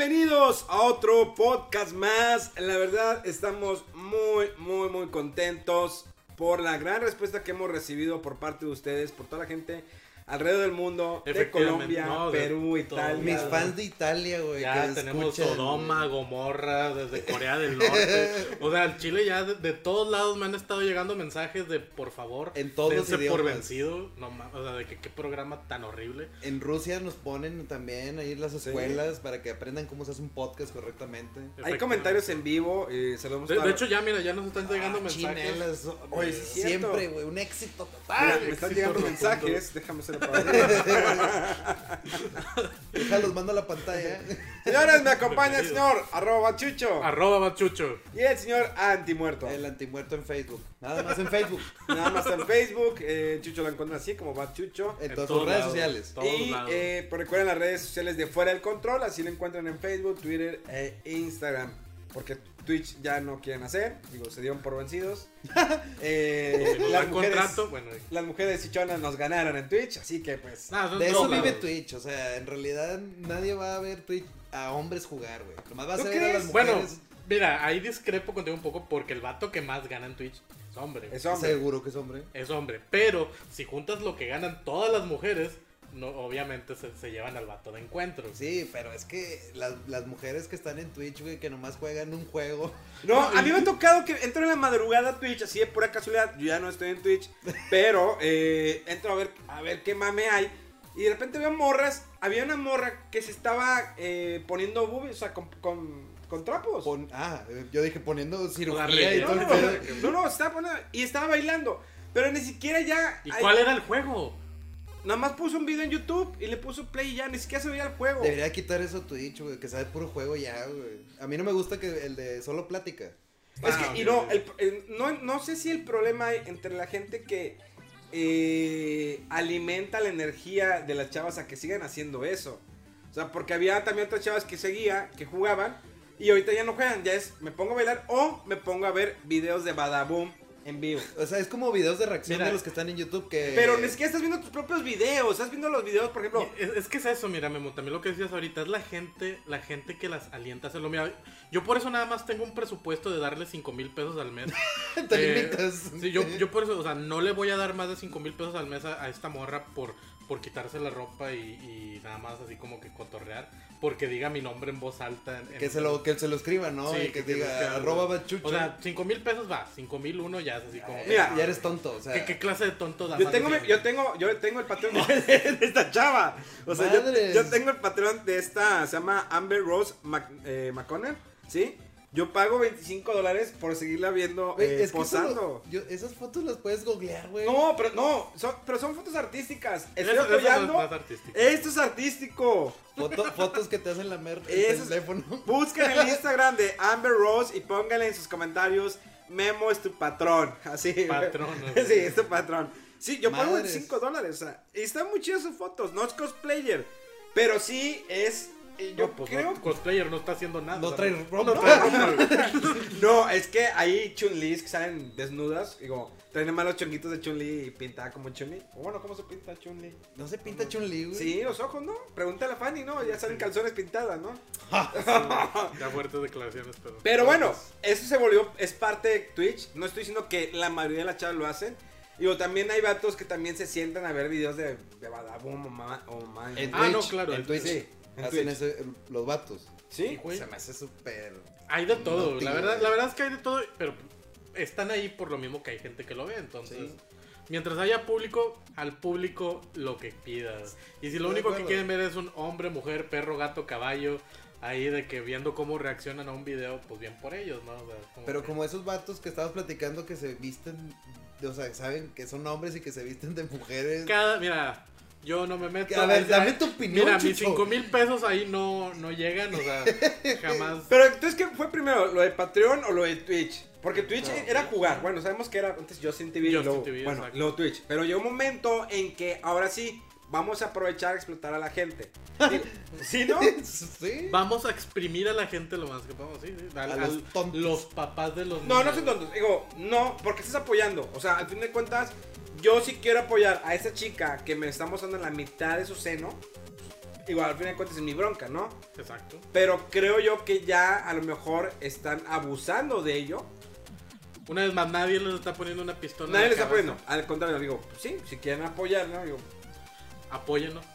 Bienvenidos a otro podcast más. La verdad, estamos muy, muy, muy contentos por la gran respuesta que hemos recibido por parte de ustedes, por toda la gente alrededor del mundo, de Colombia, no, de Perú, todo. Italia. Mis fans de Italia, güey. Ya que tenemos escuchan- Sodoma, Gomorra, desde Corea del Norte. O sea, en Chile ya de, de todos lados me han estado llegando mensajes de por favor, En todos dense por vencido. No, o sea, de que qué programa tan horrible. En Rusia nos ponen también ahí las escuelas para que aprendan cómo se hace un podcast correctamente. Hay comentarios en vivo, eh, se los vamos a De, de hecho, ya mira, ya nos están llegando Ah, mensajes. chinelas, Oye, siempre, güey, un éxito Mira, total. me están llegando rotundo. mensajes, déjame hacerlo Déjalos, mando a la pantalla. Señores, me acompaña el señor arroba chucho Arroba Bachucho. y el señor antimuerto. El antimuerto en Facebook. Nada más en Facebook. Nada más en Facebook, eh, Chucho lo encuentran así como va Chucho. En En todas sus redes lados. sociales. Todos y eh, pues recuerden las redes sociales de Fuera del Control, así lo encuentran en Facebook, Twitter e Instagram. Porque Twitch ya no quieren hacer, digo, se dieron por vencidos. Eh, las, mujeres, contrato, bueno. las mujeres chichonas nos ganaron en Twitch, así que pues... De eso vive. Twitch. O sea, en realidad nadie va a ver Twitch a hombres jugar, güey. Nomás vas ¿Tú a ver a las Bueno, mujeres. mira, ahí discrepo contigo un poco porque el vato que más gana en Twitch es hombre. Es hombre. Seguro que es hombre. es hombre. Pero si juntas lo que ganan todas las mujeres, no, obviamente se, se llevan al vato de encuentro. Sí, pero es que las, las mujeres que están en Twitch, güey, que nomás juegan un juego. No, a mí me ha tocado que entro en la madrugada a Twitch, así de pura casualidad. Yo ya no estoy en Twitch, pero eh, entro a ver, a ver qué mame hay. Y de repente veo morras. Había una morra que se estaba eh, poniendo boobies, o sea, con, con, con trapos. Pon- ah, yo dije poniendo cirugía y no, todo el no, no, no, estaba poniendo. Y estaba bailando. Pero ni siquiera ya. ¿Y cuál era el juego? Nada más puso un video en YouTube y le puso play y ya, ni siquiera se veía el juego. Debería quitar eso Twitch, güey, que sabe puro juego ya, güey. A mí no me gusta que el de solo plática. Es que, y no, el- el- no, no sé si el problema hay entre la gente que eh, alimenta la energía de las chavas a que sigan haciendo eso. O sea, porque había también otras chavas que seguía, que jugaban, y ahorita ya no juegan, ya es, me pongo a bailar o me pongo a ver videos de Badaboom en vivo. O sea, es como videos de reacción Mira. de los que están en YouTube que... Pero ni siquiera estás viendo tus propios videos, estás viendo los videos, por ejemplo, Es, es que es eso, mira, Memo, también lo que decías ahorita, es la gente, la gente que las alienta a hacerlo. Mira, yo por eso nada más tengo un presupuesto de darle 5 mil pesos al mes. Te Eh, limitas. Sí, yo, yo por eso, o sea, no le voy a dar más de 5 mil pesos al mes a, a esta morra por, por quitarse la ropa y, y nada más así como que cotorrear, porque diga mi nombre en voz alta. en- Que en- se lo, que se lo escriba, ¿no? Sí, y que, diga, que- arroba bachucho. O sea, 5 mil pesos va, 5 mil uno ya es así como... Mira, ya eres tonto, o sea... ¿Qué, qué clase de tonto da Yo tengo, de mi- 100 yo tengo, yo tengo el patrón de esta chava. O sea, yo tengo el patrón de esta, se llama Amber Rose Mac- eh, McConnell, ¿sí? Yo pago 25 dólares por seguirla viendo Güey, eh, es que posando. eso- yo- esas fotos las puedes googlear, güey. No, pero no, son, pero son fotos artísticas. Estoy Eso- eso es apoyando. más artístico. Esto es artístico. Foto- fotos que te hacen la mer el Eso es- teléfono. Busquen el Instagram de Amber Rose y pónganle en sus comentarios, Memo es tu patrón. Así. Patrón, ¿no? sí, es tu patrón. Sí, yo pago Madres. 25 dólares. O sea, y están muy chidas sus fotos. No es cosplayer. Pero sí es. Yo No, pues creo. no, cosplayer no está haciendo nada. No trae ropa. no trae. No, es que hay Chun-Lis que salen desnudas. Digo, traen más los chonguitos de Chun-Li y pintada como Chun-Li. O bueno, ¿cómo se pinta Chun-Li? No se pinta Chun-Li, güey. Sí, los ojos, ¿no? Pregúntale a Fanny, ¿no? Ya salen calzones pintadas, ¿no? Ya fuertes declaraciones, pero. Pero bueno, eso se volvió, es parte de Twitch. No estoy diciendo que la mayoría de las chavas lo hacen. Digo, también hay vatos que también se sientan a ver videos de, de Badaboom o, ma, o man- En Ah, no, claro, En Twitch. sí, Hacen Twitch. ese- los vatos. ¿Sí? güey. Se me hace súper. Hay de todo, No, la verdad, güey. la verdad es que hay de todo, pero están ahí por lo mismo que hay gente que lo ve, entonces. Sí. Mientras haya público, al público lo que pidas. Y si lo de único que quieren ver es un hombre, mujer, perro, gato, caballo, ahí de que viendo cómo reaccionan a un video, pues bien por ellos, ¿no? O sea, como Pero que- como esos vatos que estabas platicando que se visten, o sea, saben que son hombres y que se visten de mujeres. Cada, mira, yo no me meto. A ver, dame tu opinión, Mira, mis Chucho. 5 mil pesos ahí no, no llegan, o sea, jamás. Pero entonces, ¿qué fue primero? ¿Lo de Patreon o lo de Twitch? Porque Twitch era jugar. Bueno, sabemos que era antes Justin TV y Justin luego, TV, bueno, luego Twitch. Pero llegó un momento en que ahora sí vamos a aprovechar a explotar a la gente. ¿Sí, no? sí. Vamos a exprimir a la gente lo más que podamos, sí, A los tontos. los papás de los No, no niños. son tontos. Digo, no, porque estás apoyando. O sea, al fin de cuentas, yo sí quiero apoyar a esa chica que me está mostrando la mitad de su seno. Igual, al fin de cuentas, es mi bronca, ¿no? Exacto. Pero creo yo que ya a lo mejor están abusando de ello. Una vez más, nadie les está poniendo una pistola. Nadie en le la está poniendo. Al contrario, digo, sí, si quieren apoyar, ¿no? Digo, Apóyennos.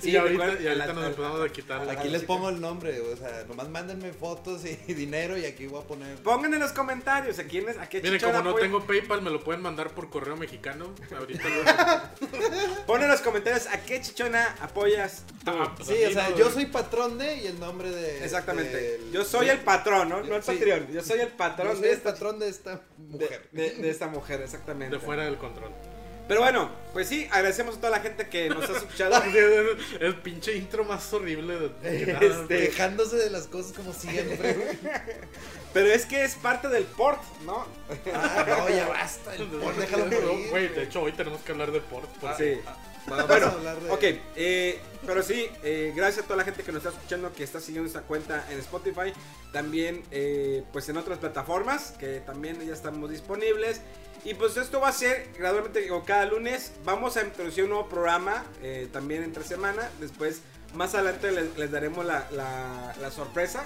Sí, y ahorita, y la- nos empezamos a quitar. Aquí les pongo el nombre, o sea, nomás mándenme fotos y dinero y aquí voy a poner. pongan en los comentarios a quién es, a qué Miren, como no tengo PayPal, me lo pueden mandar por correo mexicano. Ahorita lo- Pon en los comentarios a qué chichona apoyas tú. Ah, Sí, o sea, yo soy patrón de y el nombre de. Exactamente. del- Yo soy el patrón, ¿no? No el Sí. Patreon. Yo soy el Yo patrón soy de el esta patrón de esta de, mujer. de- de esta mujer, exactamente. de fuera del control. Pero bueno, pues sí, agradecemos a toda la gente que nos ha escuchado. Es el pinche intro más horrible de, de nada. Este- Quejándose de las cosas como siempre. güey. Pero es que es parte del port, ¿no? ah, no, ya basta. El por, déjalo morir. Güey, de hecho, hoy tenemos que hablar de port. porque- Sí. Vamos Bueno, a hablar de. ok, eh, pero sí, eh, gracias a toda la gente que nos está escuchando, que está siguiendo esta cuenta en Spotify, también eh, pues en otras plataformas que también ya estamos disponibles. Y pues esto va a ser gradualmente, o cada lunes, vamos a introducir un nuevo programa, eh, también entre semana, después más adelante les, les daremos la, la- la sorpresa.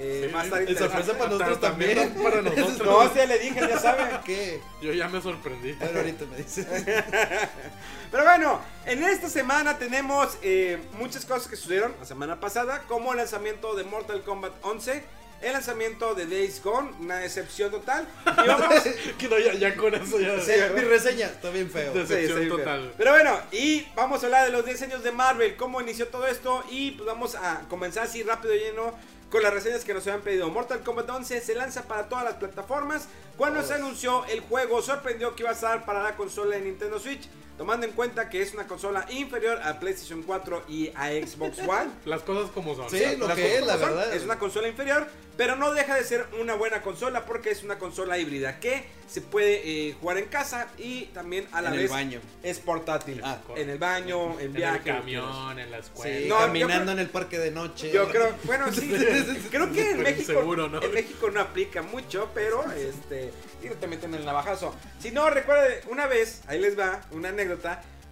Eh, Sí, es sorpresa para nosotros Pero también también. para nosotros. No, ya le dije, ya saben. ¿Qué? Yo ya me sorprendí. Ver, ahorita me dices. Pero bueno, en esta semana tenemos eh, muchas cosas que sucedieron la semana pasada, como el lanzamiento de Mortal Kombat 11, el lanzamiento de Days Gone, una decepción total. Y vamos... Que no, ya, ya con eso ya. Sí, Mi reseña está bien feo. Sí, Decepción sí, total. Pero bueno, y vamos a hablar de los diseños de Marvel, cómo inició todo esto y pues vamos a comenzar así rápido y lleno con las reseñas que nos habían pedido. Mortal Kombat 11 se lanza para todas las plataformas. Cuando se anunció el juego sorprendió que iba a estar para la consola de Nintendo Switch, tomando en cuenta que es una consola inferior a PlayStation 4 y a Xbox One. Las cosas como son. Sí, lo Las que es, la son, verdad. Es una consola inferior, pero no deja de ser una buena consola porque es una consola híbrida que se puede eh, jugar en casa y también a la En el vez baño. es portátil. Ah, en el baño, en En viaje. el que quieras. camión, en la escuela. Sí, No, yo caminando creo- en el parque de noche. Yo creo, bueno, sí, creo que en México, inseguro, ¿no? en México no aplica mucho, pero este, y no te meten el navajazo. Si no, recuerde, una vez, ahí les va, una anécdota,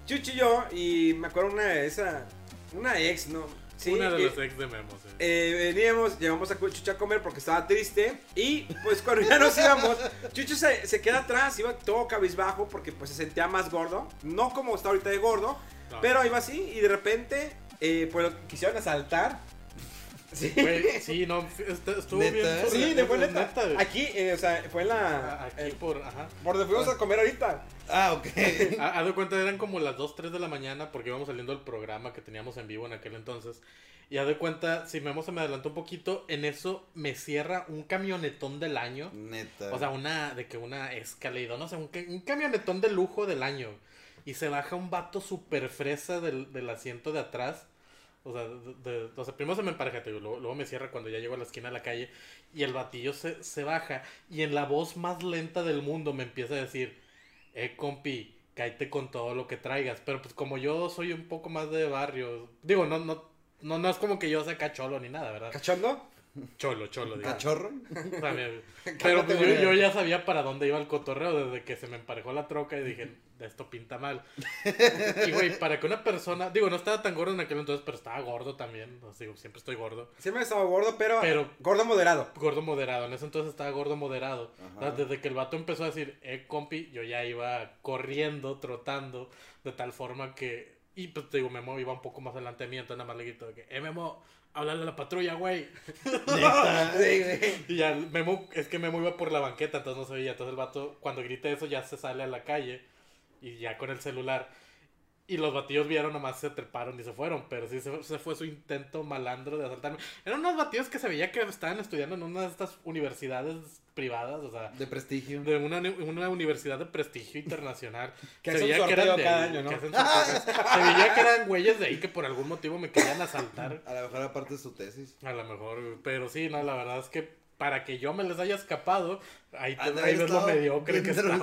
Chuchi y yo, y me acuerdo una de esa, una ex, ¿no? Sí, Una de y- las ex de Memo, sí. eh, veníamos, llevamos a Chucho a comer porque estaba triste. Y pues cuando ya nos íbamos, Chucho se, se queda atrás, iba todo cabizbajo porque pues se sentía más gordo. No como está ahorita de gordo, No. pero iba así y de repente eh, pues lo quisieron asaltar. Sí, Güey, sí, no, est- estuvo ¿Neta? bien. sí, de fue neta. güey. Aquí, eh, o sea, fue en A- la. Aquí eh, por, ajá. por donde fuimos a comer ahorita. Ah, ok. Ha- Haz de cuenta, eran como las 2, 3 de la mañana porque íbamos saliendo del programa que teníamos en vivo en aquel entonces. Y haz de cuenta, si Memo se me adelantó un poquito, en eso me cierra un camionetón del año. Neta. O sea, una, de que una Escalade, no sé, un, un camionetón de lujo del año. Y se baja un vato super fresa del, del asiento de atrás. O sea, de- de- o sea, primero se me empareja, te luego, me cierra cuando ya llego a la esquina de la calle. Y el batillo se, se baja. Y en la voz más lenta del mundo me empieza a decir, eh, compi, cállate con todo lo que traigas. Pero pues como yo soy un poco más de barrio, digo, no, no, no, no es como que yo sea cacholo ni nada, ¿verdad? ¿Cachondo? Cholo, cholo, digo. ¿Cachorro? Pero pues, yo, yo ya sabía para dónde iba el cotorreo desde que se me emparejó la troca y dije, esto pinta mal. Y güey, para que una persona, digo, no estaba tan gordo en aquel entonces, pero estaba gordo también. O sea, digo, siempre estoy gordo. Siempre he estado gordo, pero, Pero- gordo moderado. Gordo moderado, en ese entonces estaba gordo moderado. Desde que el vato empezó a decir, eh, compi, yo ya iba corriendo, trotando, de tal forma que Y pues te digo, Memo iba un poco más adelante de mí, entonces nada más le grito de que, eh, Memo, háblale a la patrulla, güey. Sí, güey. Y ya Memo, es que Memo iba por la banqueta, entonces no se veía. Entonces el vato, cuando grita eso, ya se sale a la calle y ya con el celular. Y los batillos vieron, nomás se treparon y se fueron. Pero sí, se, fue su intento malandro de asaltarme. Eran unos batillos que se veía que estaban estudiando en una de estas universidades privadas, o sea, De prestigio. de una, una universidad de prestigio internacional. Que se hacen veía que eran de cada ahí, año, ¿no? que hacen sorteo. se veía que eran güeyes de ahí que por algún motivo me querían asaltar. A lo mejor aparte de su tesis. A lo mejor, pero sí, no, la verdad es que para que yo me les haya escapado, ahí, te- Ah, ahí ves lo mediocre que estaba.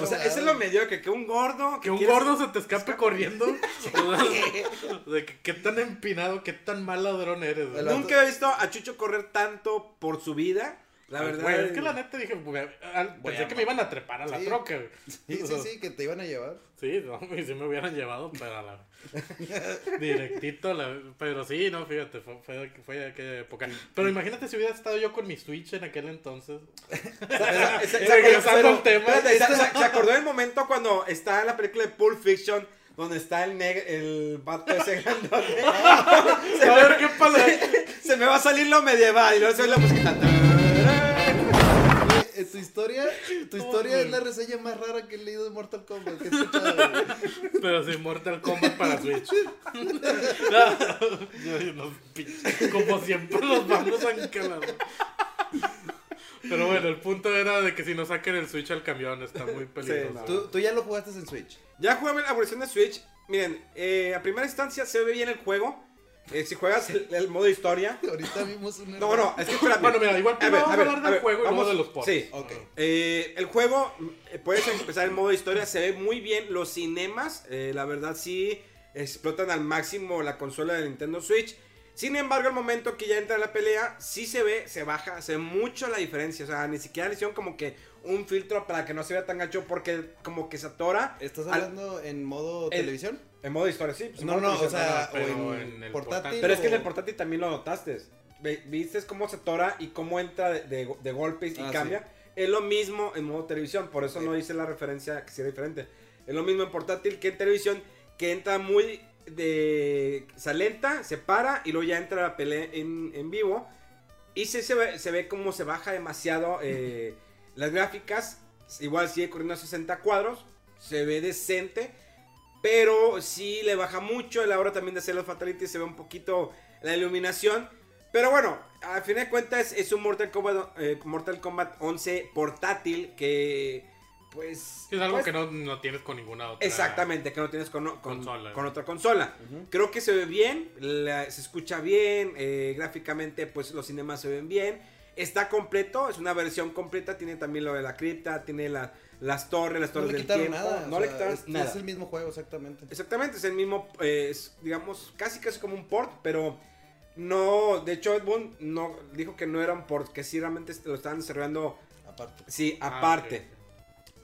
O sea, eso es lo mediocre, que un gordo... Que un gordo se te escape corriendo. De que qué tan empinado, qué tan mal ladrón eres. Nunca he visto a Chucho correr tanto por su vida. La verdad. Güey, es que la neta dije, güey, al- Voy pensé a que me iban a trepar a la Sí. troca. güey. Sí, sí, sí, que te iban a llevar. Sí, no, y si me hubieran llevado, pero a la... Directito, la- pero sí, no, fíjate, fue, fue, fue de aquella época. Pero imagínate si hubiera estado yo con mi Switch en aquel entonces. Se- se- Regresando al tema. Espérate, ¿se, se- se acordó del momento cuando está en la película de Pulp Fiction? Donde está el neg el vato ese grandote. A ver, ¿qué pasa? Se me va a salir lo medieval y luego se ve la musiquita. Eh, tu historia, tu historia es la reseña más rara que he leído de Mortal Kombat. Que he escuchado, güey. Pero sin Mortal Kombat para Switch. No, Como siempre los vamos a encalar. Pero bueno, el punto era de que si no saquen el Switch al camión está muy peligroso. no. ¿Tú, tú ya lo jugaste en Switch. Ya jugué la versión de Switch. Miren, eh, a primera instancia se ve bien el juego. Eh, si juegas el, el modo historia. Ahorita vimos una. No, no, es que espérame. Bueno, mira, igual A ver, vamos a, hablar del ver, juego y vamos- luego de los ports. sí. Ok. Eh, el juego, eh, puedes empezar el modo historia, se ve muy bien. Los cinemas, eh, la verdad, sí explotan al máximo la consola de Nintendo Switch. Sin embargo, al momento que ya entra la pelea, sí se ve, se baja, se ve mucho la diferencia. O sea, ni siquiera le hicieron como que un filtro para que no se vea tan gacho porque como que se atora. ¿Estás al- hablando en modo El- televisión? En modo historia, sí. pues, No, no, o sea, o en, en el portátil. portátil. Pero es que en o- el portátil también lo notaste. ¿Viste cómo se tora y cómo entra de, de- de golpes y Ah, cambia? Es lo mismo en modo televisión, por eso no hice la referencia que sea diferente. Es lo mismo en portátil que en televisión, que entra muy de... Se lenta, se para y luego ya entra la pelea en, en vivo. Y sí se ve, se ve como se baja demasiado eh, las gráficas. Igual sigue corriendo a 60 cuadros, se ve decente. Pero sí le baja mucho a la hora también de hacer los fatalities. Se ve un poquito la iluminación. Pero bueno, a fin de cuentas es un Mortal Kombat, eh, Mortal Kombat 11 portátil que pues... Es algo pues, que no, no tienes con ninguna otra. Exactamente, que no tienes con, con- Consola. con otra consola. Creo que se ve bien, la- se escucha bien, eh, gráficamente pues los cinemas se ven bien. Está completo, es una versión completa, tiene también lo de la cripta, tiene la- las torres, las No torres le del quitaron tiempo. nada. No o le quitaron es, nada. Es el mismo juego, exactamente. Exactamente, es el mismo, eh, es, digamos, casi casi como un port, pero no, de hecho Ed Boon no, dijo que no era un port, que sí realmente lo estaban desarrollando, Aparte. sí, Ah, aparte,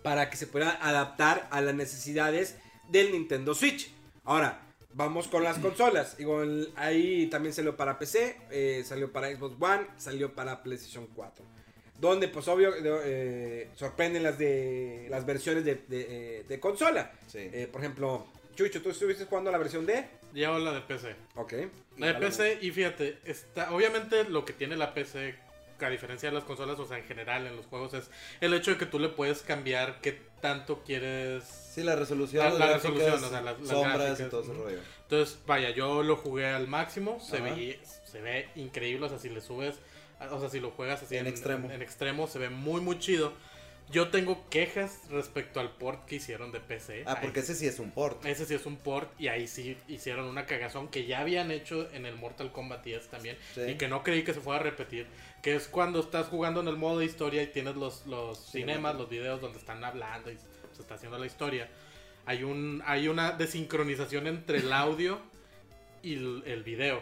para que se pueda adaptar a las necesidades del Nintendo Switch. Ahora, vamos con las consolas, igual ahí también salió para PC, eh, salió para Xbox One, salió para PlayStation 4. Donde, pues, obvio, eh, sorprenden las de las versiones de, de, eh, de consola. Sí. Eh, por ejemplo, Chucho, ¿tú estuviste jugando la versión de? Llevo la de PC. Ok. La de PC, y fíjate, está, obviamente lo que tiene la PC, a diferencia de las consolas, o sea, en general en los juegos, es el hecho de que tú le puedes cambiar qué tanto quieres. Sí, la resolución, La- las la gráficas, resolución, o sea, las- las sombras gráficas, y todo ese rollo. Entonces, vaya, yo lo jugué al máximo, se, ve, se ve increíble, o sea, si le subes, o sea, si lo juegas así En extremo. en extremo, se ve muy, muy chido. Yo tengo quejas respecto al port que hicieron de PC. Ah, Ahí porque ese sí es un port. ese sí es un port y ahí sí hicieron una cagazón que ya habían hecho en el Mortal Kombat 10 también Sí. y que no creí que se fuera a repetir, que es cuando estás jugando en el modo de historia y tienes los, los cinemas, los videos donde están hablando y se está haciendo la historia. Hay, un, hay una desincronización entre el audio y el, el video.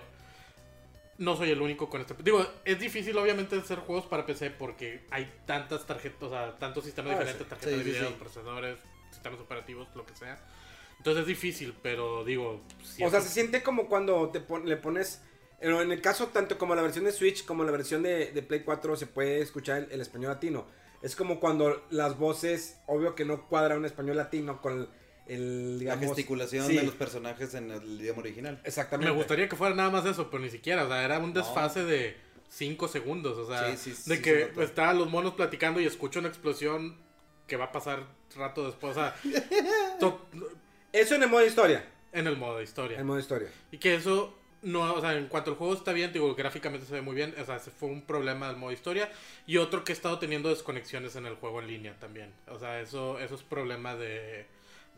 No soy el único con este. Digo, es difícil obviamente hacer juegos para PC porque hay tantas tarjetas, o sea, tantos sistemas Ah, diferentes, sí. tarjetas Sí, de video, sí. procesadores, sistemas operativos, lo que sea. Entonces es difícil, pero digo, si O sea, se siente como cuando te pon- le pones. En en el caso, tanto como la versión de Switch como la versión de, de Play 4, se puede escuchar el, el español latino. Es como cuando las voces, obvio que no cuadra un español latino con el, La gesticulación sí, de los personajes en el idioma original. Exactamente. Me gustaría que fuera nada más eso, pero ni siquiera, o sea, era un No. desfase de 5 segundos, o sea, Sí, sí, de sí que se estaban los monos platicando y escucho una explosión que va a pasar rato después, o sea, to- Eso en el modo historia. en el modo de historia. En el modo historia. Y que eso no, o sea, en cuanto al juego está bien, digo, gráficamente se ve muy bien, o sea, ese fue un problema del modo historia y otro que he estado teniendo desconexiones en el juego en línea también. O sea, eso eso es problema de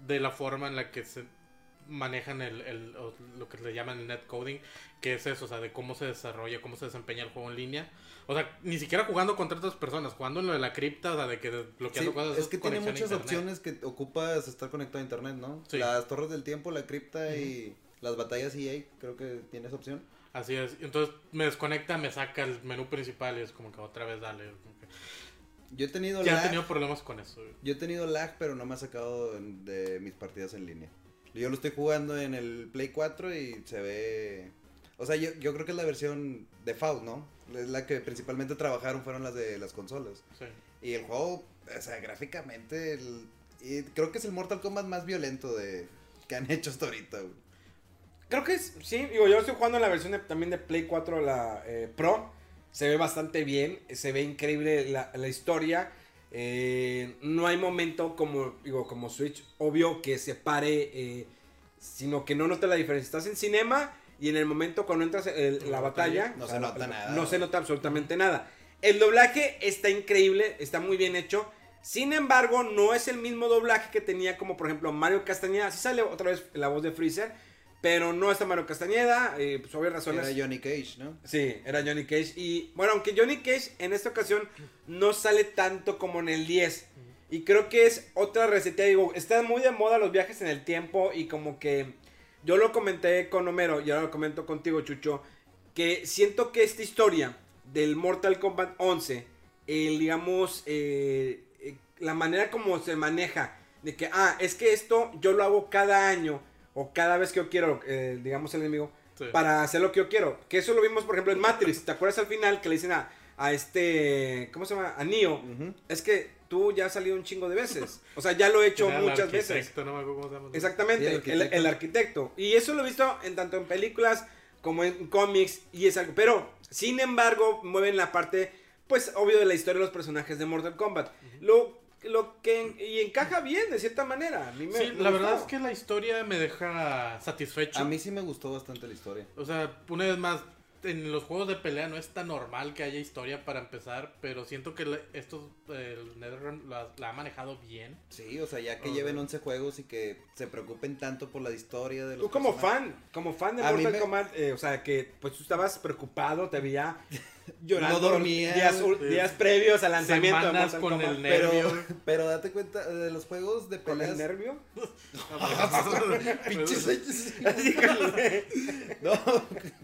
de la forma en la que se manejan el, el- lo que le llaman el netcoding, que es eso, o sea, de cómo se desarrolla, cómo se desempeña el juego en línea. O sea, ni siquiera jugando contra otras personas, jugando en lo de la cripta, o sea, de que desbloqueando Sí, cosas. es que tiene muchas opciones que ocupas estar conectado a internet, ¿no? Sí. Las torres del tiempo, la cripta y las batallas EA, creo que tienes opción. Así es. Entonces me desconecta, me saca el menú principal y es como que otra vez dale. como que- Yo he tenido Ya he lag, tenido problemas con eso. güey. yo he tenido lag, pero no me ha sacado de mis partidas en línea. Yo lo estoy jugando en el Play 4 y se ve... O sea, yo, yo creo que es la versión default, ¿no? Es la que principalmente trabajaron fueron las de las consolas. Sí. Y el juego, o sea, gráficamente, el- y creo que es el Mortal Kombat más violento de que han hecho hasta ahorita, güey. Creo que es, sí, digo, yo estoy jugando en la versión de- también de Play 4, la eh, Pro. Se ve bastante bien, se ve increíble la, la historia. Eh, no hay momento como, digo, como Switch, obvio que se pare, eh, sino que no nota la diferencia. Estás en cinema y en el momento cuando entras en la batalla, No o se nota la- nada. No se nota absolutamente nada. El doblaje está increíble, está muy bien hecho. Sin embargo, no es el mismo doblaje que tenía como por ejemplo Mario Castañeda. Sí sale otra vez la voz de Freezer, pero no está Mario Castañeda, eh, pues obvias razones. Era Johnny Cage, ¿no? Sí, era Johnny Cage. Y bueno, aunque Johnny Cage en esta ocasión no sale tanto como en el 10. Y creo que es otra receta. Digo, están muy de moda los viajes en el tiempo. Y como que yo lo comenté con Homero y ahora lo comento contigo, Chucho. Que siento que esta historia del Mortal Kombat 11, el, digamos, eh, eh, la manera como se maneja. De que, ah, es que esto yo lo hago cada año. O cada vez que yo quiero, eh, digamos, el enemigo Sí. para hacer lo que yo quiero. Que eso lo vimos, por ejemplo, en Matrix. ¿Te acuerdas al final que le dicen a, a este, ¿cómo se llama? A Neo. Es que tú ya has salido un chingo de veces. O sea, ya lo he hecho Era el muchas veces. arquitecto, no me acuerdo cómo se llama. Exactamente, Sí, el, el el arquitecto. arquitecto. Y eso lo he visto en tanto en películas como en cómics y es algo. Pero, sin embargo, mueven la parte, pues, obvio de la historia de los personajes de Mortal Kombat. Lo, lo que y encaja bien, de cierta manera. A mí me, Sí, me la verdad es que la historia me deja satisfecho. A mí sí me gustó bastante la historia. O sea, una vez más, en los juegos de pelea no es tan normal que haya historia para empezar, pero siento que estos, el NetherRealm la, la ha manejado bien. Sí, o sea, ya que lleven 11 juegos y que se preocupen tanto por la historia de los Tú como personajes. fan, como fan de Mortal me- Kombat, eh, o sea, que pues tú estabas preocupado, te veía llorando No dormía, días, días previos al lanzamiento Semanas con Kombat. el Pero, nervio. pero date cuenta, de los juegos de ¿Con el peleas... nervio? Pinches No,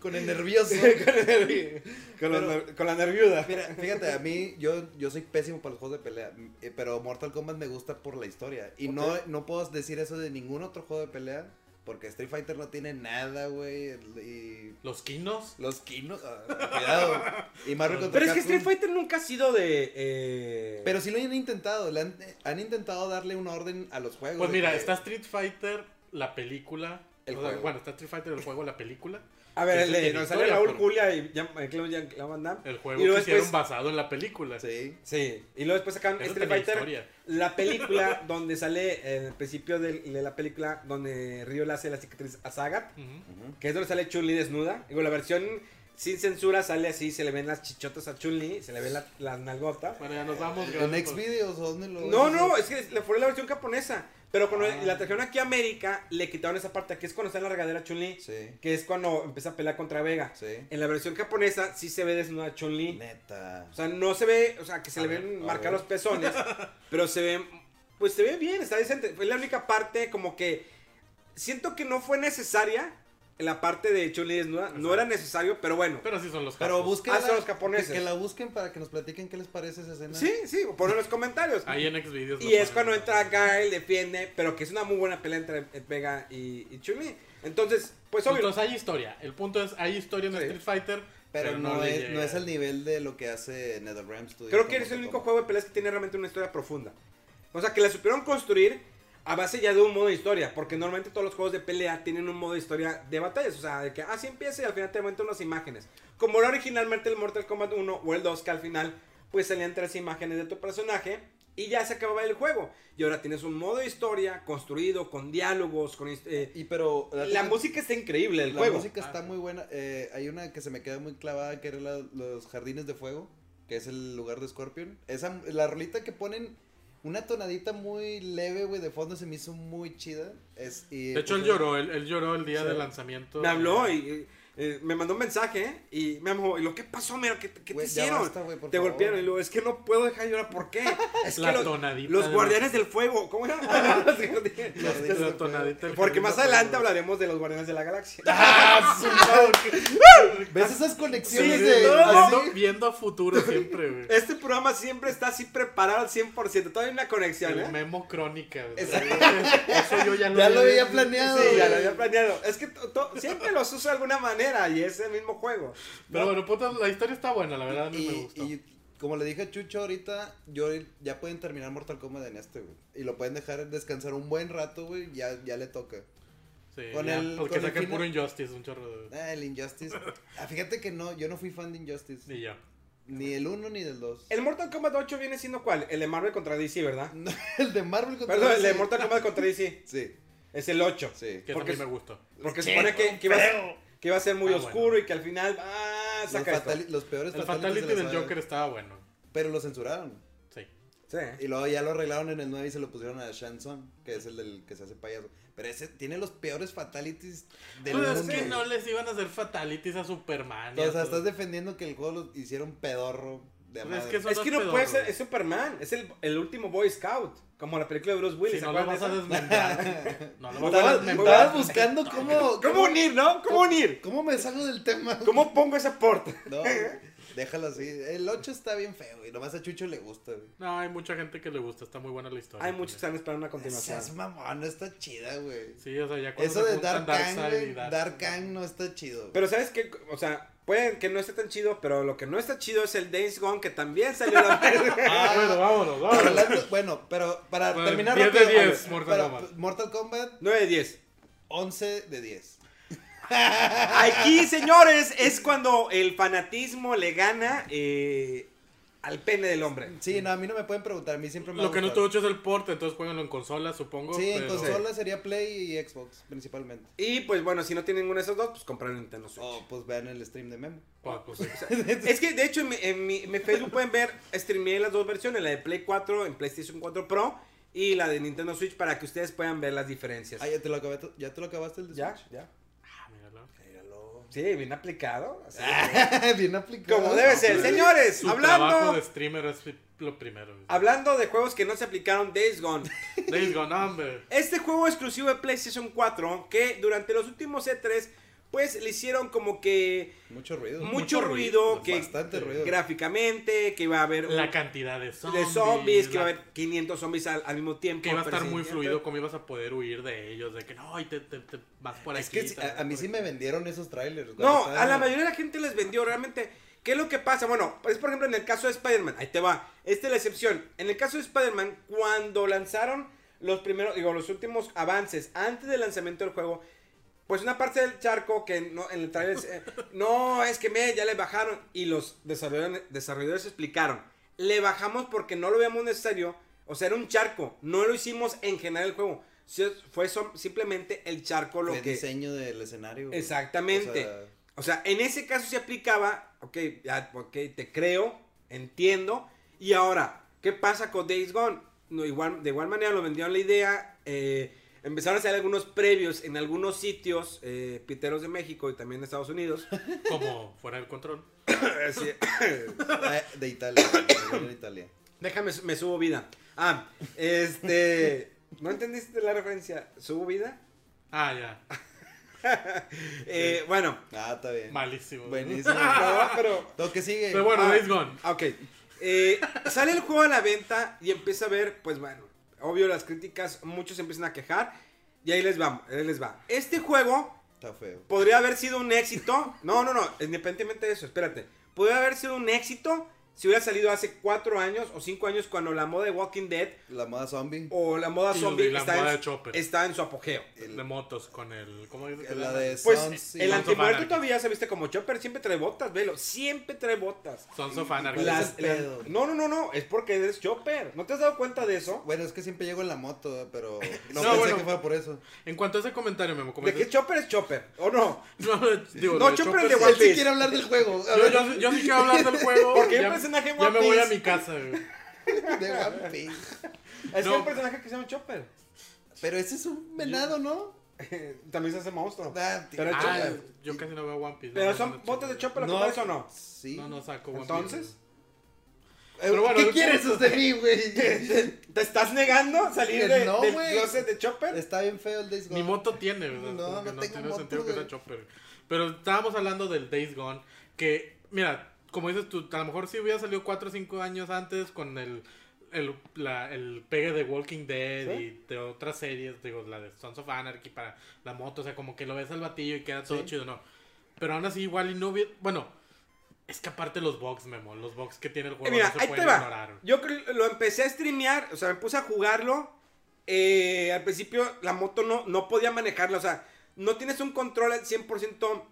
con el nervioso. con el nervio- con la Pero- ner- con la nerviuda. Mira, fíjate, a mí, yo, yo soy pésimo para los juegos de pelea, eh, pero Mortal Kombat me gusta por la historia. Y no, no puedo decir eso de ningún otro juego de pelea, porque Street Fighter no tiene nada, güey. Y Los Kinos. los Kinos, ah, cuidado. Y Mario contra Pero es que. Street Fighter nunca ha sido de... eh, Pero sí lo han intentado, le han, han intentado darle un orden a los juegos. Pues mira, que- está Street Fighter, la película. El o sea, juego. bueno, está Street Fighter, el juego, la película. A ver, Ese el de- tiene nos sale Raúl Julia y eh, Claudio Jean- Van Damme. El juego Y luego que hicieron después- basado en la película. Sí. Sí, y luego después sacaron Eso Street Fighter, historia. La película donde sale en el principio de, de la película donde Ryo le hace la cicatriz a Sagat, Ujú. Ujú. que es donde sale Chun-Li desnuda. Digo, la versión sin censura sale así, se le ven las chichotas a Chun-Li, se le ven la- las nalgotas. Bueno, ya nos vamos. ¿En Xvideos o dónde lo No, no, es que le fue la versión japonesa, pero cuando Ah. la trajeron aquí a América, le quitaron esa parte, que es cuando está en la regadera Chun-Li, Sí, que es cuando empieza a pelear contra Vega. sí. En la versión japonesa sí se ve desnuda Chun-Li. Neta. O sea, no se ve, o sea, que se A le ver, ven ver. los pezones, pero se ve, pues se ve bien, está decente. Fue la única parte como que siento que no fue necesaria la parte de Chun-Li desnuda, no era necesario, pero bueno. Pero sí son los Pero japos. busquen Ah, los japoneses. Que, que la busquen para que nos platiquen qué les parece esa escena. Sí, sí, ponlo en los comentarios. Ahí en Xvideos. Y es cuando entra Gael, defiende, pero que es una muy buena pelea entre Vega y, y Chun-Li. Entonces, pues obvio. Entonces hay historia. El punto es, hay historia en Sí. Street Fighter. Pero, no, es, no es al nivel de lo que hace NetherRealm Studios. Creo que es el único juego de peleas que tiene realmente una historia profunda. O sea, que la supieron construir a base ya de un modo de historia, porque normalmente todos los juegos de pelea tienen un modo de historia de batallas, o sea, de que así empieza y al final te muestran unas imágenes. Como era originalmente el Mortal Kombat 1 o el 2, que al final pues salían tres imágenes de tu personaje y ya se acababa el juego. Y ahora tienes un modo de historia construido con diálogos, con... eh, Y pero... la música está increíble, el La juego. música está muy buena. Eh, hay una que se me queda muy clavada que era la- los jardines de fuego, que es el lugar de Scorpion. Esa, la rolita que ponen una tonadita muy leve, güey, de fondo se me hizo muy chida. Es, y, De hecho, él pues, lloró, él, él lloró el día Sí. del lanzamiento. Me habló y... eh, me mandó un mensaje y me dijo, ¿y lo que pasó, mira? ¿Qué, qué te hicieron? basta, te favor. golpearon y luego, es que no puedo dejar de llorar, ¿por qué? Es La que los, tonadita los de guardianes del fuego, ¿cómo era? La tonadita del Porque más de adelante hablaremos de los guardianes de la galaxia. ¡Ah! ¿Ves esas conexiones Sí, de no? Viendo, viendo a futuro siempre, güey. Este programa siempre está así preparado al 100%. Todavía hay una conexión, El ¿eh? memo crónica, güey. Eso yo ya lo Ya lo había había planeado. Sí, ya lo había planeado. Es que siempre los uso de alguna manera y es el mismo juego. Pero bueno, puta, la historia está buena, la verdad a mí Y, me gustó. y como le dije a Chucho ahorita, yo ya pueden terminar Mortal Kombat en este, güey. Y lo pueden dejar descansar un buen rato, güey. Ya, ya le toca. Sí, con ya, el- porque con el saquen final- puro Injustice, un chorro de... Ah, el Injustice. Ah, fíjate que no, yo no fui fan de Injustice. Y ya. Ni el 1 ni del 2. El Mortal Kombat 8 viene siendo cuál? El de Marvel contra DC, ¿verdad? el de Marvel contra Perdón, el de DC. Mortal Kombat contra DC. Sí, Es el 8. sí. Que Porque eso a mí me gustó. Porque se supone que, que iba, a, que iba a ser muy Ah, oscuro bueno. y que al final. Ah, Los, saca esto. fatali- los peores El fatalities Fatality del saga. Joker estaba bueno. Pero lo censuraron. Sí. Sí. Y luego ya lo arreglaron en el 9 y se lo pusieron a Shang Tsung, que es el del que se hace payaso. Pero ese tiene los peores fatalities del Pues es mundo. que güey. no les iban a hacer fatalities a Superman. O sea, estás defendiendo que el juego lo hicieron pedorro de Pues madre. es que eso Es que no es puede ser. Es Superman. Es el, el último Boy Scout. Como la película de Bruce Willis. Si ¿se no lo vas a de esa? desmembrar. No lo vas a desmembrar. estabas buscando cómo, ¿Cómo unir, no? ¿Cómo unir? ¿Cómo me salgo del tema? ¿Cómo pongo ese aporte? No, déjalo así. El 8 está bien feo y nomás a Chucho le gusta, güey. No, hay mucha gente que le gusta, está muy buena la historia. Hay muchos que están esperando una continuación. Seas mamón, no está chida, güey. Sí, o sea, ya cuando Eso se de Dark Kang, güey, Dark- Dark Kang no está chido. güey. Pero ¿sabes qué? O sea, pueden que no esté tan chido, pero lo que no está chido es el Days Gone, que también salió la vez. Ah, bueno, vámonos, vámonos. Hablando- bueno, pero para Bueno, terminar 10 de rápido, 10 a ver, Mortal para- Kombat. Mortal Kombat 9 de 10. 11 de 10. Aquí, señores, es cuando el fanatismo le gana eh, al pene del hombre. Sí, no, a mí no me pueden preguntar, a mí siempre me Lo que no gustado. tuvo hecho es el port, entonces jueguenlo en consola, supongo. Sí, en consola sería Play y Xbox, principalmente. Y pues bueno, si no tienen ninguno de esos dos, pues comprar Nintendo Switch. O pues vean el stream de Memo. Ah, pues sí. Es que de hecho en mi, en mi- en mi Facebook pueden ver, streameé las dos versiones, la de Play 4 en PlayStation 4 Pro y la de Nintendo Switch para que ustedes puedan ver las diferencias. Ah, ya te lo, acabé, ya te lo acabaste el de ¿Ya? Switch? ¿Ya? Sí, bien aplicado. así. Bien aplicado. Como debe ser. Señores, Su trabajo hablando, de streamer es lo primero. hablando de juegos que no se aplicaron, Days Gone. Days Gone, hombre. Este juego exclusivo de PlayStation 4 que durante los últimos E3 pues le hicieron como que Mucho ruido. mucho, Mucho ruido, ruido, que bastante ruido. gráficamente, que iba a haber La un- cantidad de de zombies. zombies, que iba a haber 500 zombies al, al mismo tiempo. que iba a estar muy fluido, cómo ibas a poder huir de ellos, de que no, y te, te, te vas por Es aquí. que a, a mí sí me vendieron esos trailers. No, a la mayoría de la gente les vendió realmente. ¿Qué es lo que pasa? Bueno, es por ejemplo en el caso de Spider-Man, ahí te va. Esta es la excepción. En el caso de Spider-Man, cuando lanzaron los primeros, digo, los últimos avances antes del lanzamiento del juego, pues una parte del charco que no, en el trailer, eh, no, es que me, ya le bajaron. Y los desarrolladores, desarrolladores explicaron, le bajamos porque no lo veíamos necesario. O sea, era un charco, no lo hicimos en general el juego. Fue simplemente el charco lo Fue que... diseño del escenario. güey. Exactamente. O sea, O sea, en ese caso se aplicaba, ok, ya, ok, te creo, entiendo. Y ahora, ¿qué pasa con Days Gone? No, igual, de igual manera lo vendieron la idea. eh, empezaron a hacer algunos previos en algunos sitios eh, piteros de México y también de Estados Unidos. Como fuera del control. Eh, de Italia. de Italia. déjame, me subo vida. Ah, este. ¿No entendiste la referencia? ¿Subo vida? Ah, ya. Eh, bueno, Ah, está bien. Malísimo. Buenísimo. no, pero Lo que sigue. Pero bueno, Ah. Days Gone. Ok. Eh, sale el juego a la venta y empieza a ver, pues bueno, obvio las críticas, muchos empiezan a quejar. Y ahí les va, ahí les va. Este juego Está feo. podría haber sido un éxito. No, no, no, independientemente de eso, espérate. Podría haber sido un éxito si hubiera salido hace cuatro años o cinco años cuando la moda de Walking Dead La moda zombie. o la moda Y zombie la está, moda en, de Chopper. está en su apogeo. de motos con el. ¿Cómo dice La de? Pues Sons el antimuerto todavía se viste como Chopper, siempre trae botas, velo, siempre trae botas. Sons of Anarchy. ¿Cuál es Las- el no, no, no, no, es porque eres Chopper. ¿No te has dado cuenta de eso? Bueno, es que siempre llego en la moto, eh, pero no, No, pensé bueno. que fuera por eso. En cuanto a ese comentario, Memo, De que dices- Chopper es Chopper, ¿o no? No, digo, No, de Chopper Chopper de. One Él sí quiere hablar del juego. Yo sí quiero hablar del juego. Porque personaje Ya me voy a mi casa, güey. de One Piece. Es que No. hay un personaje que se llama Chopper. Pero ese es un venado, ¿no? También se hace monstruo. Ah. Pero Ah, Chopper. yo casi no veo One Piece. Pero no, son botas de. Chopper, ¿lo parece o no? Sí. No, no saco One Entonces, Piece. Eh, Pero bueno, ¿Qué quieres de mí, güey? ¿te estás negando salir Que de, no, del güey. closet de Chopper? Está bien feo el Days Gone. Ni moto tiene, ¿verdad? No, Como que no tengo tiene moto, sentido que sea Chopper. Pero estábamos hablando del Days Gone. Que, mira, como dices tú, a lo mejor si hubiera salido 4 o 5 años antes con el, el, la- el pegue de Walking Dead ¿Sí? y de otras series, digo, la de Sons of Anarchy para la moto, o sea, como que lo ves al batillo y queda todo Sí. chido, no. Pero aún así, igual y no hubiera. Bueno, es que aparte los bugs, Memo, los bugs que tiene el Eh, juego mira, no se ahí te pueden va. ignorar. Yo lo empecé a streamear, o sea, me puse a jugarlo. eh, al principio la moto no, no podía manejarla, o sea, no tienes un control al 100%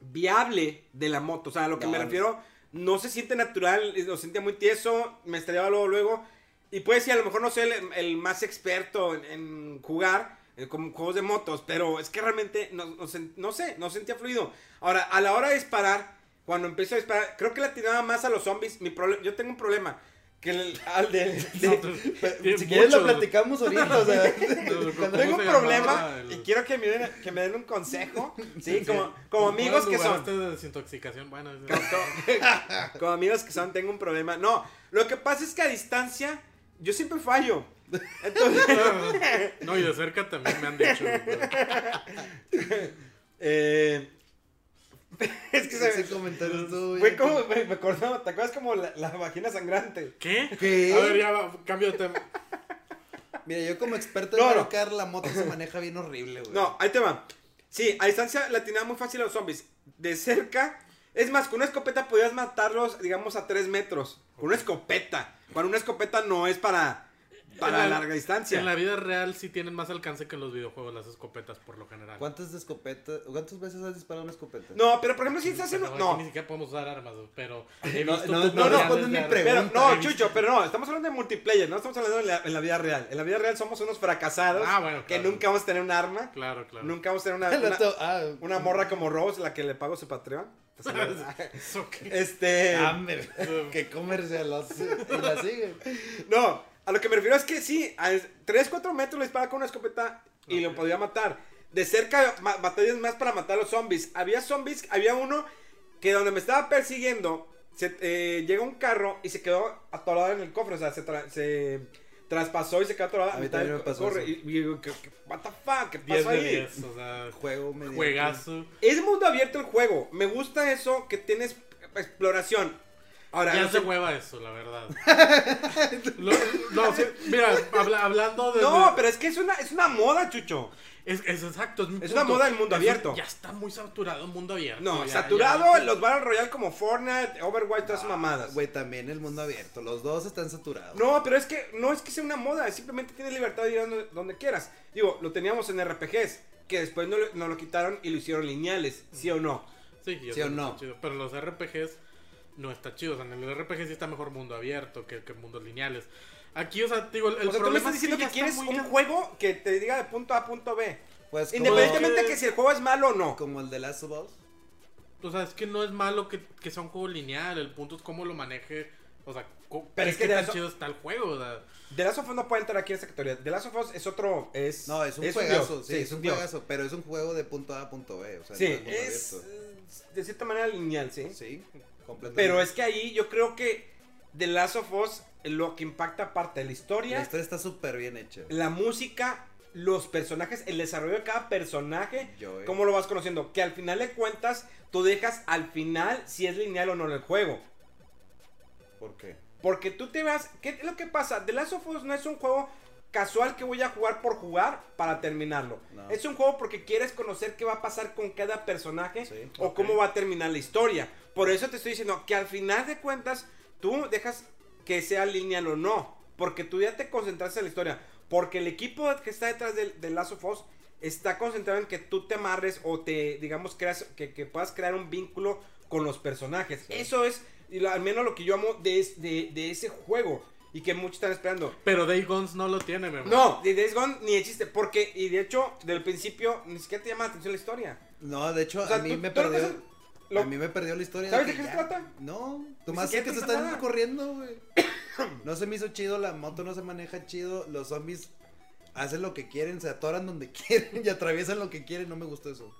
viable de la moto. O sea, a lo que No, me refiero, no se siente natural, lo sentía muy tieso, me estrellaba luego, luego. Y puede ser, a lo mejor no soy el, el más experto en, en jugar eh, con juegos de motos, pero es que realmente no, no sé, no sentía fluido. Ahora, a la hora de disparar, cuando empiezo a disparar, creo que le atinaba más a los zombies. Mi yo tengo un problema. Que el, al de, de- No, pues, Si quieres lo platicamos ahorita, o sea. ¿Cómo cuando- tengo un problema el- y quiero que me, den, que me den un consejo. Sí, Sí. como, como amigos ¿Cuál que son. de desintoxicación? Bueno, es- Como, como amigos que son, tengo un problema. No, lo que pasa es que a distancia yo siempre fallo. Entonces, No, y de cerca también me han dicho. eh, es que se Ese comentario estuvo fue bien- como, me, me acordaba, ¿te acuerdas como la, la vagina sangrante? ¿Qué? ¿Qué? A ver, ya, va, cambio de tema. Mira, yo como experto No, en no. Mario Kart, la moto se maneja bien horrible, güey. No, ahí te va. Sí, a distancia la atinaba muy fácil a los zombies. De cerca, es más, con una escopeta podías matarlos, digamos, a 3 metros. Con una escopeta. Cuando una escopeta no es para, para la- larga distancia. En la vida real sí tienen más alcance que en los videojuegos las escopetas, por lo general. ¿Cuántas de escopeta, cuántas veces has disparado una escopeta? No, pero por ejemplo, si estás en. Aquí No, Ni siquiera podemos usar armas, pero he No, visto no, no de mi pregunta. no, Chucho, pero no, estamos hablando de multiplayer, no estamos hablando en la, vida real. En la vida real somos unos fracasados Ah, que nunca vamos a tener un arma. Claro, claro. Nunca vamos a tener una, una, ah, una morra como Rose, la que le pago su Patreon. ¿Eso qué? Este. hambre. que comercial y la sigue. No, a lo que me refiero es que sí, a 3, 4 metros le dispara con una escopeta y lo podía matar. De cerca, ma- batallas más para matar a los zombies. Había zombies, había uno que donde me estaba persiguiendo, se, eh, llega un carro y se quedó atorado en el cofre, o sea, se, tra- se traspasó y se quedó atorado. A mí también me pasó corre. eso. Y, y digo, ¿qué, qué- what the fuck? ¿Qué 10 pasó ahí? 10, o sea, Juego medio. juegazo. Es mundo abierto el juego. Me gusta eso que tienes exploración. Ahora, Ya no se hueva eso, la verdad. Lo- no, sí, mira, habla- hablando de... no, de- pero es que es una, es una moda, Chucho. Es, es exacto, es, mi Es una punto. moda del mundo Es- abierto. Ya está muy saturado el mundo abierto. No, ya- saturado ya- los Battle Royale como Fortnite, Overwatch, todas esas mamadas. Güey, también el mundo abierto. Los dos están saturados. No, pero es que no es que sea una moda, simplemente tienes libertad de ir a donde, donde quieras. Digo, lo teníamos en RPGs, que después no, lo- nos lo quitaron y lo hicieron lineales, ¿sí o no? Sí, yo ¿Sí o sé no? chido, Pero los RPGs no está chido. O sea, en el RPG sí está mejor mundo abierto que, que mundos lineales. Aquí, o sea, digo, el, o sea, tú me problema estás es diciendo que, ya está quieres muy un juego que te diga de punto A a punto B. Pues Independientemente que si el juego es malo o no. como el de Last of Us. O sea, es que no es malo que, que sea un juego lineal. El punto es cómo lo maneje. O sea, Pero es es que que tan chido está el juego. O sea, The Last of Us no puede entrar aquí en esta categoría. The Last of Us es otro. Es, No, es un dios. juegazo. Sí, es un juegazo. Pero es un juego de punto A a punto B. O sea, Sí, no es es de cierta manera lineal, sí. Sí, completamente. Pero es que ahí yo creo que The Last of Us lo que impacta aparte de la La historia, historia está súper bien hecha. la música, los personajes, el desarrollo de cada personaje, Yo, eh. cómo lo vas conociendo. Que al final de cuentas, tú dejas al final si es lineal o no el juego. ¿Por qué? Porque tú te vas. ¿Qué es lo que pasa? The Last of Us no es un juego casual que voy a jugar por jugar para terminarlo. No. Es un juego porque quieres conocer qué va a pasar con cada personaje Sí, o cómo va a terminar la historia. Por eso te estoy diciendo que al final de cuentas tú dejas que sea lineal o no. Porque tú ya te concentraste en la historia. Porque el equipo que está detrás del, del Last of Us está concentrado en que tú te amarres o te, digamos, creas, que, que puedas crear un vínculo con los personajes. Eso es, al menos lo que yo amo de, de, de ese juego. Y que muchos están esperando. Pero Day Guns no lo tiene, Memo. No, de Days Gone ni de chiste. Porque, y de hecho, del principio, ni siquiera te llama la atención la historia. No, de hecho, O sea, a mí tú- me tú lo perdió. que haces- lo- A mí me perdió la historia. ¿Sabes de qué se trata? No, Ni Tomás sé siquiera que se te están nada. corriendo, güey. No se me hizo chido, la moto no se maneja chido, los zombies hacen lo que quieren, se atoran donde quieren y atraviesan lo que quieren, no me gustó eso.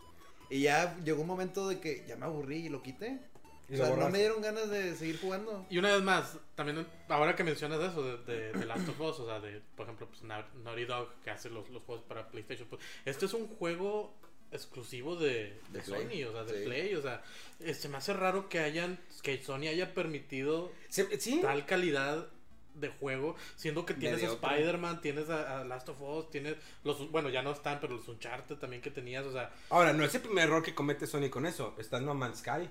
Y ya llegó un momento de que ya me aburrí y lo quité. O sea, no me dieron ganas de seguir jugando. Y una vez más, también ahora que mencionas eso de, de, de Last of Us, o sea, de, por ejemplo, pues, Nau- Naughty Dog que hace los, los juegos para PlayStation, pues, este es un juego exclusivo de, de Play. Sony, o sea, de Sí. Play, o sea, eh, se me hace raro que hayan, que Sony haya permitido tal calidad de juego, siendo que tienes a. Spider-Man, tienes a, a Last of Us, tienes los, bueno, ya no están, pero los Uncharted también que tenías, o sea, Ahora, no es el primer error que comete Sony con eso. Está No Man's Sky.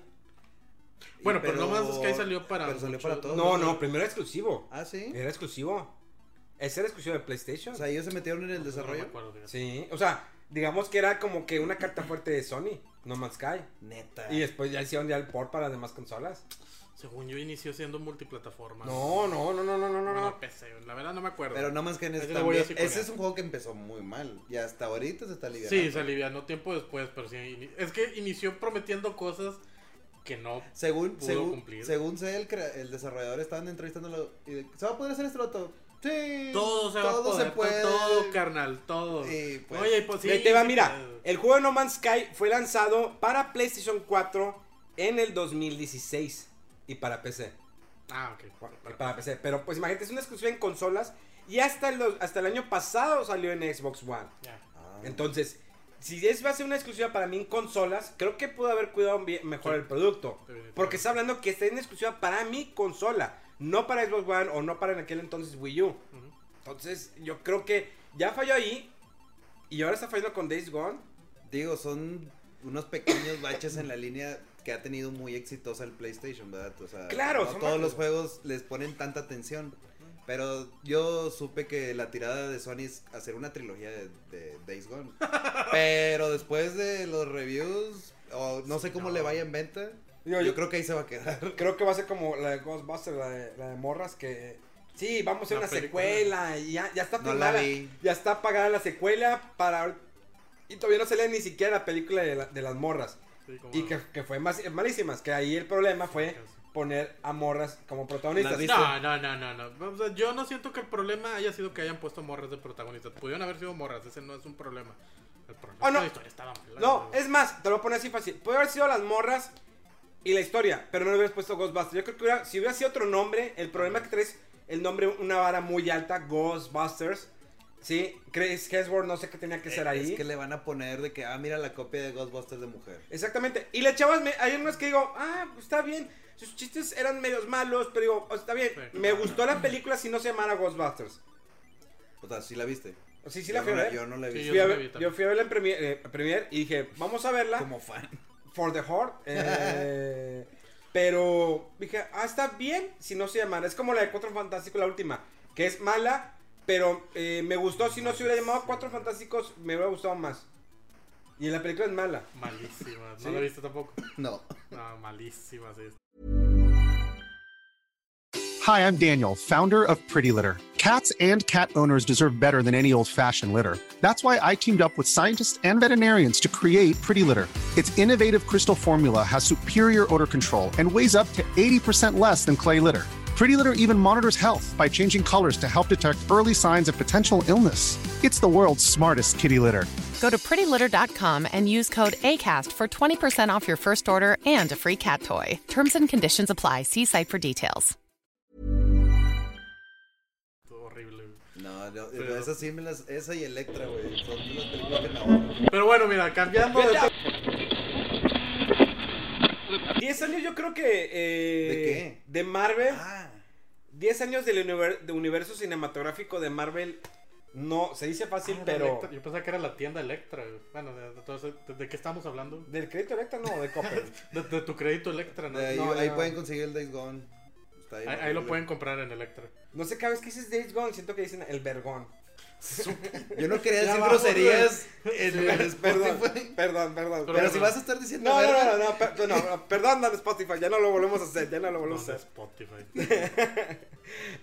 Bueno, Y- pero, no más Sky salió para Pero salió mucho- para todos. No, no, primero era exclusivo. Ah, sí. Era exclusivo. Ese era exclusivo de PlayStation. O sea, ellos se metieron en el No me desarrollo. acuerdo, fíjate. Sí, o sea, digamos que era como que una carta fuerte de Sony, No Man's Sky. Neta. Y después ya hicieron ya el port para las demás consolas. Según yo inició siendo multiplataforma. No, no, no, no, no, no, no. Bueno, no. PC, la verdad no me acuerdo. Pero no más que en ese Ese le voy a también. psiconear. Ese es un juego que empezó muy mal. Y hasta ahorita se está aliviando. Sí, se alivianó tiempo después, pero sí. Es que inició prometiendo cosas que no. Según, pudo según, cumplir. según sé, el, el desarrollador estaban entrevistándolo y de, ¿se va a poder hacer esto vato? Sí. Todo se va a poder, puede. todo, carnal, todo. Sí, pues. Oye, pues sí. Te va, sí mira, el juego No Man's Sky fue lanzado para PlayStation 4 en el 2016 y para PC. Ah, ok. Para, para PC, pero pues imagínate, es una exclusiva en consolas y hasta el, hasta el año pasado salió en Xbox One. Ya. Ah. Entonces, si es va a ser una exclusiva para mí en consolas, creo que pudo haber cuidado bien- mejor el producto. Porque está hablando que está en exclusiva para mi consola, no para Xbox One o no para en aquel entonces Wii U. Entonces, yo creo que ya falló ahí y ahora está fallando con Days Gone. Digo, son unos pequeños baches en la línea que ha tenido muy exitosa el PlayStation, ¿verdad? O sea, Claro, no son todos los juegos les ponen tanta atención. Pero yo supe que la tirada de Sony es hacer una trilogía de, de Days Gone. Pero después de los reviews, o no sé cómo No. le vaya en venta, yo, yo- creo que ahí se va a quedar. Creo que va a ser como la de Ghostbusters, la de, la de Morras, que... Sí, vamos a hacer una secuela y ya, ya está No vi. Ya está pagada la secuela para... Y todavía no se lee ni siquiera la película de, la- de las morras. Sí, Y que, que fue más, malísimas. Que ahí el problema fue poner a morras como protagonistas. No, no, no, no, no. O sea, yo no siento que el problema haya sido que hayan puesto morras de protagonistas. Pudieron haber sido morras, ese no es un problema. El problema Oh, no. la historia estaba mala. No, es más, te lo pone así fácil. Puede haber sido las morras y la historia, pero no le hubieras puesto Ghostbusters. Yo creo que hubiera- si hubiera sido otro nombre, el problema es que traes el nombre una vara muy alta, Ghostbusters. Sí, Chris Hemsworth no sé qué tenía que ser ahí. Es que le van a poner de que, ah, mira la copia de Ghostbusters de mujer. Exactamente. Y las chavas, me- hay unas que digo, ah, pues está bien. Sus chistes eran medios malos, pero digo, está bien. Me gustó la película si no se llamara Ghostbusters. O sea, sí la viste. Sí, sí Yo la fui a no ver. Yo no la he Sí, visto. Fui a ver- vi yo fui a verla en premier, eh, premier y dije, vamos a verla. Como fan. For the Heart. eh, pero dije, ah, está bien si no se llamara. Es como la de Cuatro Fantásticos, la última, que es mala, pero eh, me gustó. Si no se hubiera llamado Cuatro Fantásticos, me hubiera gustado más. Y la película es mala. Malísima. No Sí. la viste tampoco. No. No, malísima, sí. Hi, I'm Daniel, founder of Pretty Litter. Cats and cat owners deserve better than any old fashioned litter. That's why I teamed up with scientists and veterinarians to create Pretty Litter. Its innovative crystal formula has superior odor control and weighs up to 80% less than clay litter. Pretty Litter even monitors health by changing colors to help detect early signs of potential illness. It's the world's smartest kitty litter. Go to prettylitter.com and use code ACAST for 20% off your first order and a free cat toy. Terms and conditions apply. See site for details. Estuvo horrible. güey. No, no, Pero- esa sí me las, esa y Electra, güey. Son de las películas que me ahorro. Pero bueno, mira, cambiando de. Vete 10 años yo creo que... eh, ¿De qué? De Marvel. Ah, 10 años del univer- de universo cinematográfico de Marvel. No, se dice fácil, Ah, pero... Electra. Yo pensaba que era la tienda Electra. Bueno, de, de, todo eso- de- ¿de qué estamos hablando? ¿Del crédito Electra no? De Coppel. De, de tu crédito Electra, ¿no? de ahí, No, ahí no. pueden conseguir el Days Gone. está ahí. Ahí, ahí lo pueden comprar en Electra. No sé, cada vez que dices Days Gone, siento que dicen el vergón. Yo no quería decir groserías en el perdón, Spotify. perdón, perdón. Pero Pero si vas a estar diciendo No, no, no, no, per- no, no, perdón, no, de Spotify, ya no lo volvemos a hacer, ya no lo No, volvemos a hacer. Spotify.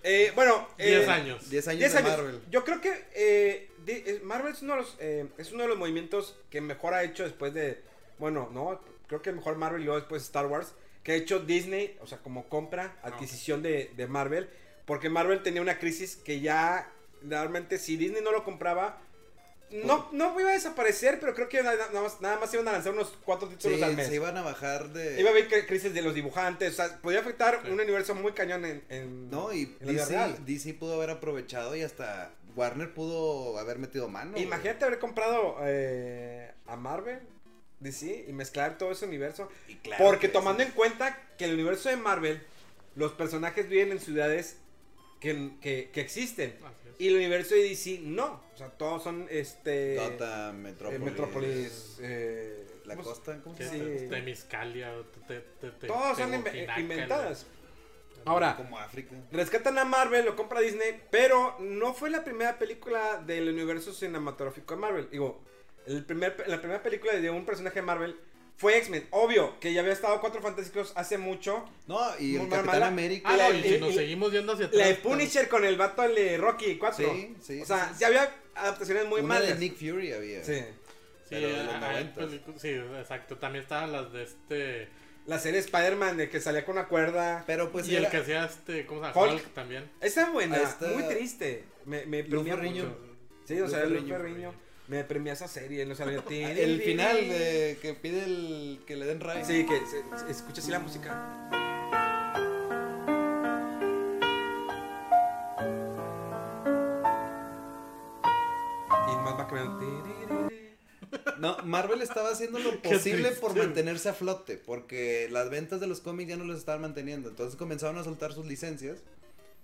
Eh, bueno, 10 eh, años. 10 años 10 de años. Marvel. Yo creo que eh, Marvel es uno, de los, eh, es uno de los movimientos que mejor ha hecho después de. Bueno, no, creo que mejor Marvel y luego después Star Wars. Que ha hecho Disney, o sea, como compra, adquisición de, de Marvel. Porque Marvel tenía una crisis que ya. Realmente, si Disney no lo compraba. No, no iba a desaparecer, pero creo que nada, más, nada más iban a lanzar unos cuatro títulos Sí, al mes. se iban a bajar de. Iba a haber cri- crisis de los dibujantes, o sea, podía afectar un universo muy cañón en, en- No, y en la vida DC, real. DC pudo haber aprovechado y hasta Warner pudo haber metido mano. güey. Imagínate haber comprado eh, a Marvel, DC, y mezclar todo ese universo. Y claro Porque que tomando en cuenta que el universo de Marvel, los personajes viven en ciudades que, que, que existen. Es. Y el universo de DC no. O sea, todos son este. Gotham, eh, Metrópolis. Metrópolis. eh, La ¿cómo se- costa, ¿cómo se llama? te- Temiscalia, te- te- te- Todos son Teotihuacán, inventadas. Ahora, Como África. Rescatan a Marvel, lo compra Disney, pero no fue la primera película del universo cinematográfico de Marvel. Digo, el primer, la primera película de un personaje de Marvel fue X-Men. Obvio, que ya había estado Cuatro Fantásticos hace mucho. No, y el Capitán mala. América. Ah, no, y si el- nos el- seguimos yendo hacia atrás. La de pues, Punisher con el vato de Rocky 4. Sí, sí, O sea, sí, sí. ya había adaptaciones muy Una de malas. Nick Fury había. Sí. Sí, pero de los ah, hay 90s. pelicu- sí, exacto. También estaban las de este. La serie Spider-Man de que salía con una cuerda. Pero pues y el que hacía este. ¿Cómo se llama? Hulk. Hulk también. Esa buena, está. muy triste. Me, me mucho. Sí, o sea, Luz Ferriño. Me premia esa serie, no sabía. El final de que pide el que le den ray. Sí, que se, se escucha así la música. Y más va cambiando. No, Marvel estaba haciendo lo posible por mantenerse a flote, porque las ventas de los cómics ya no los estaban manteniendo. Entonces comenzaron a soltar sus licencias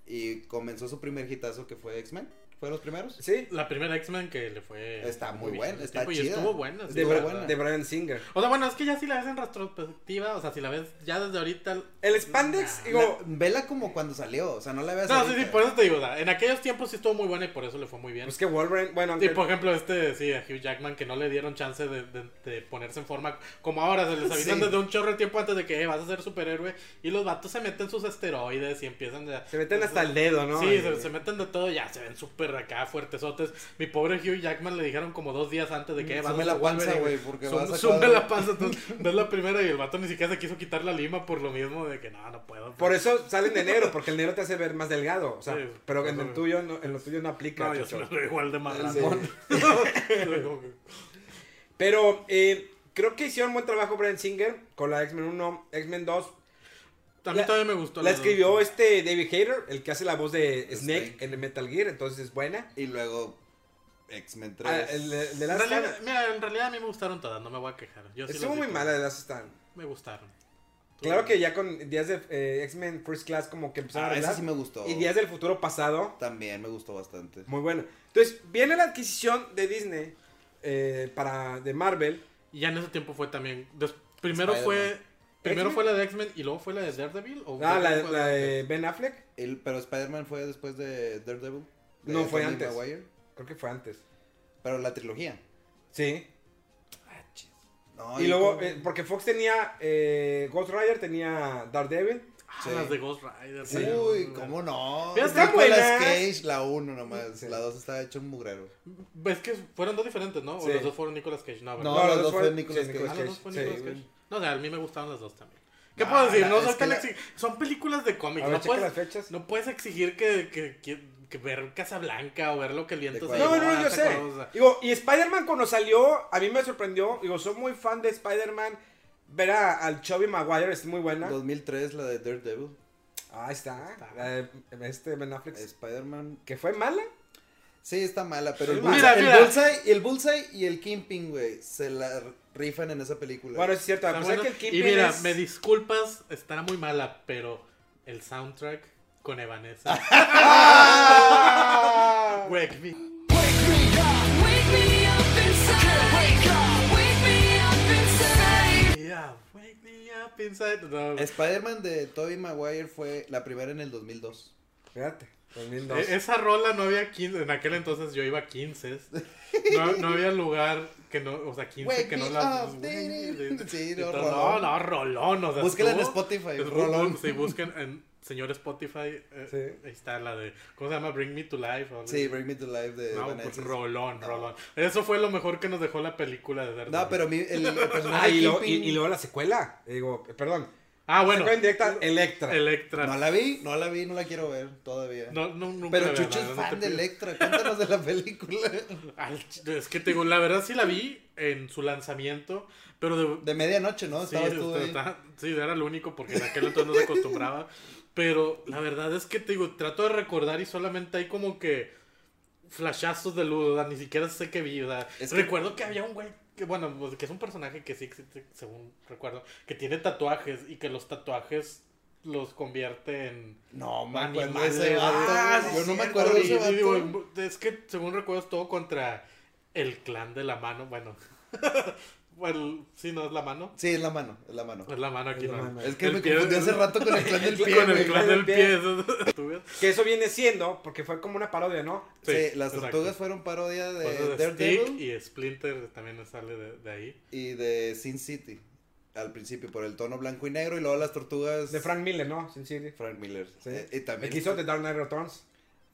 y comenzó su primer hitazo que fue X-Men. ¿Fue de los primeros? Sí, La primera X-Men que le fue. Está muy bien buena, está chida. Y estuvo buena. de, estuvo buena. de Brian Singer. O sea, bueno, es que ya si la ves en retrospectiva, o sea, si la ves ya desde ahorita. El Spandex, digo, La- vela como cuando salió, o sea, no la veas No, sí, ahorita. sí, por eso te digo, o sea, en aquellos tiempos sí estuvo muy buena y por eso le fue muy bien. pues que Wolverine, bueno, Y aunque por ejemplo, este, sí, a Hugh Jackman que no le dieron chance de, de- de ponerse en forma. Como ahora, se les avisan Sí. desde un chorro de tiempo antes de que eh, vas a ser superhéroe. Y los vatos se meten sus esteroides y empiezan de. se meten hasta el dedo, ¿no? Sí, se meten de todo, ya se ven súper acá fuertesotes. Mi pobre Hugh Jackman le dijeron como dos días antes de que Sume la panza, güey, porque Sum- vas a Sume la panza, entonces la primera y el vato ni siquiera se quiso quitar la lima por lo mismo de que no, no puedo. Por eso salen de negro, porque el negro te hace ver más delgado. O sea, Sí, pero en el tuyo no, en lo tuyo no aplica. No, yo igual de marrano. Sí. Pero eh, creo que hicieron buen trabajo Brian Singer con la X-Men 1, X-Men 2. A mí La- todavía me gustó. La dos. escribió este David Hayter, el que hace la voz de Snake, Snake. en el Metal Gear, entonces es buena. Y luego X-Men 3. Ah, el, de- el de En Last realidad, Stand. mira, en realidad a mí me gustaron todas, no me voy a quejar. Yo sí Estuvo muy mala de Last Stand. Me gustaron. Claro que ya con Días de eh, X-Men First Class como que empezaron Ah, a ese arreglar. sí me gustó. Y Días del Futuro Pasado, También me gustó bastante. muy bueno. Entonces, viene la adquisición de Disney eh, para de Marvel. Y ya en ese tiempo fue también. primero fue. Primero fue la de X-Men y luego fue la de Daredevil. ¿o Ah, la, de Ben Affleck. El, pero Spider-Man fue después de Daredevil. de No, fue antes. Maguire. Creo que fue antes. Pero la trilogía. Sí. No, y luego, eh, porque Fox tenía eh, Ghost Rider, tenía Daredevil. Ah, Sí. las de Ghost Rider. Sí. Uy, ¿cómo no? Pero están Nicolas buenas. Cage, la 1 nomás. Sí. La 2 está hecho un mugrero. Ves que fueron dos diferentes, ¿no? O los dos fueron Nicolas Cage. No, No, ¿verdad? los dos fue- fue Nicolas Cage. Ah, los dos fue Sí, Nicolas. Cage. No, o sea, a mí me gustaron las dos también. ¿Qué Ah, puedo decir? No soy tan la- Son películas de cómics. No puedes, las fechas. no puedes exigir que, que, que, que ver Casablanca o ver lo que el viento De se No, llevó, no, yo esa sé. Digo, y Spider-Man cuando salió, a mí me sorprendió. Digo, soy muy fan de Spider-Man. Ver a- al Chubby Maguire es muy buena. 2003, la de Daredevil. Ah, ahí está. La de este Ben Affleck. Spider-Man. Que fue mala. Sí, está mala, pero el, Mira, bullseye, el mira. bullseye- el Bullseye y el Kingpin, güey, se la rifan en esa película. Bueno, es cierto. A Está pesar bueno. que el y mira, es... me disculpas, estará muy mala, pero el soundtrack con Evanescence. ¡Ah! Wake me. Yeah, wake me Up inside. No, Spider-Man de Tobey Maguire fue la primera en el 2002. Fíjate, 2002. E- Esa rola no había 15, en aquel entonces yo iba a 15. No, no había lugar que no, o sea, 15 Wake que no la... up, sí, no, no, rolón. no, rolón, o sea, Búsquela en Spotify, es rolón. Sí, busquen en señor Spotify, eh, Sí. ahí está la de, ¿cómo se llama? Bring Me to Life. o Sí. Bring Me to Life de No, pues rolón, No. rolón. Eso fue lo mejor que nos dejó la película de Daredevil. No, pero mi, el, el personaje Ah, y, luego, y, Kingpin- y luego la secuela. Digo, eh, perdón. Ah, bueno. Secuela indirecta, Electra. Electra. No la vi, no la vi, no la quiero ver todavía. No, no, nunca pero Chucho es fan de. Electra, cuéntanos de la película. Es que te digo, la verdad sí la vi en su lanzamiento, pero de, De medianoche, ¿no? Sí, Estabas tú está- ahí. está- sí, era lo único porque en aquel entonces no se acostumbraba. Pero la verdad es que te digo, trato de recordar y solamente hay como que flashazos de luz, o sea, ni siquiera sé qué vi. o sea, Es que- recuerdo que había un güey que, bueno, pues, que es un personaje que sí existe, según recuerdo, que tiene tatuajes y que los tatuajes los convierte en No, me animales. ese vato. Ah, sí, Yo no me acuerdo de ese digo, es que según recuerdo es todo contra el clan de la mano, bueno. bueno, sí, no es la mano. Sí, es la mano, es la mano. Es la mano aquí, Es la no. mano. Es que El me pie- confundí hace rato con el clan del pie, Con el clan del del pie. eso- ¿Tú ves? Que eso viene siendo, porque fue como una parodia, ¿no? Sí, Sí, las exacto. tortugas fueron parodia de de Daredevil Stick y Splinter también sale de, de ahí. y de Sin City. Al principio, por el tono blanco y negro, y luego las tortugas. De Frank Miller, ¿no? Sin City. Frank Miller. Sí. Eh, y también. El que hizo The Dark Knight Returns.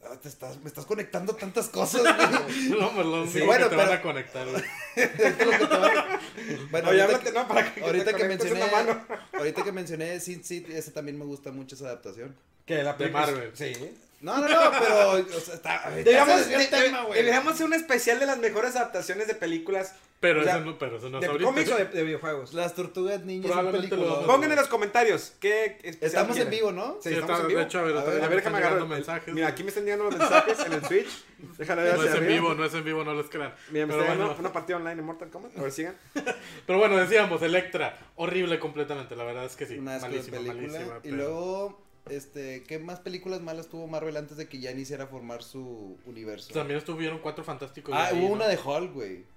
Ah, te estás, me estás conectando tantas cosas, güey. No, pues lo único bueno, que te van a conectar. güey. Bueno, Oye, ahorita, que, ¿no? Para que ahorita que mencioné. Ahorita que mencioné Sin City, ese también me gusta mucho esa adaptación. Que la De Marvel. Sí. No, no, no, pero. O sea, está. Deberíamos hacer un especial de las mejores adaptaciones de películas. Pero, O sea, eso no, pero eso no es ¿De ahorita. cómics o de, de videojuegos? Las tortugas niñas son Probablemente lo películas. Pongan en los comentarios qué Estamos en vivo, ¿no? Sí, Sí, estamos está- en vivo. de hecho, a ver, A A déjame agarrar. mensajes. Mira, aquí me están llegando los mensajes en el Switch. Déjame ver No hacia es en arriba. vivo, no es en vivo, no les crean. Mira, me Pero está bueno, llegando una partida online en Mortal Kombat. A ver, sigan. pero bueno, decíamos, Electra, horrible completamente, la verdad es que sí. Una malísima, película. malísima. y luego, este, ¿qué más películas malas tuvo Marvel antes de que ya iniciara a formar su universo? También estuvieron cuatro fantásticos. ah, hubo ¿no? una de Hulk, güey.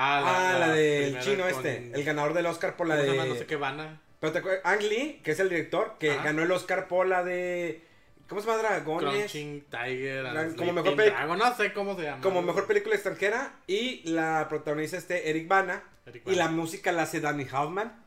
Ah, Ah, la del primera chino con- este. El ganador del Oscar por la ¿cómo se de. No sé qué vana. Pero te acuerdas, Ang Lee, que es el director, que Ajá. ganó el Oscar por la de. ¿Cómo se llama? Dragones. Crunching Tiger. Gran- como mejor peli- Dragon, no sé cómo se llama. Como mejor película extranjera. Y la protagoniza este Eric Bana. Eric Y la música la hace Danny Elfman.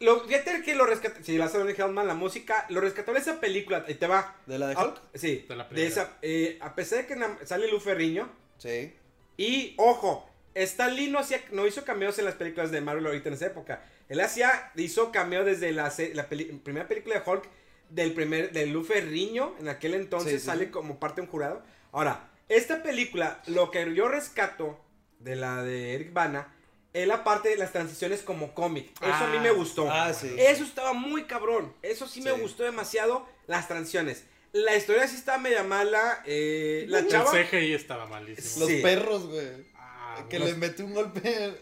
Lo, fíjate que lo rescata. Sí, la hace Danny Elfman, la música. Lo rescató de esa película. Ahí te va. ¿De la de Ah, Hulk? sí. De la de primera. esa. eh, a pesar de que sale Lu Ferriño. Sí. Y ojo, Stan Lee no, hacía, no hizo cameos en las películas de Marvel ahorita en esa época. Él hacía, hizo cameo desde la, se- la peli- primera película de Hulk, del primer, de Lu Ferriño, en aquel entonces Sí, sí, sale como parte de un jurado. Ahora, esta película, lo que yo rescato de la de Eric Bana, es la parte de las transiciones como cómic. Eso a mí Ah, me gustó. ah, sí. Eso estaba muy cabrón. Eso sí, me gustó demasiado, las transiciones. La historia sí estaba media mala. eh, la El chava... CGI estaba malísimo. Los Sí. perros, güey. Ah, que los- le mete un golpe.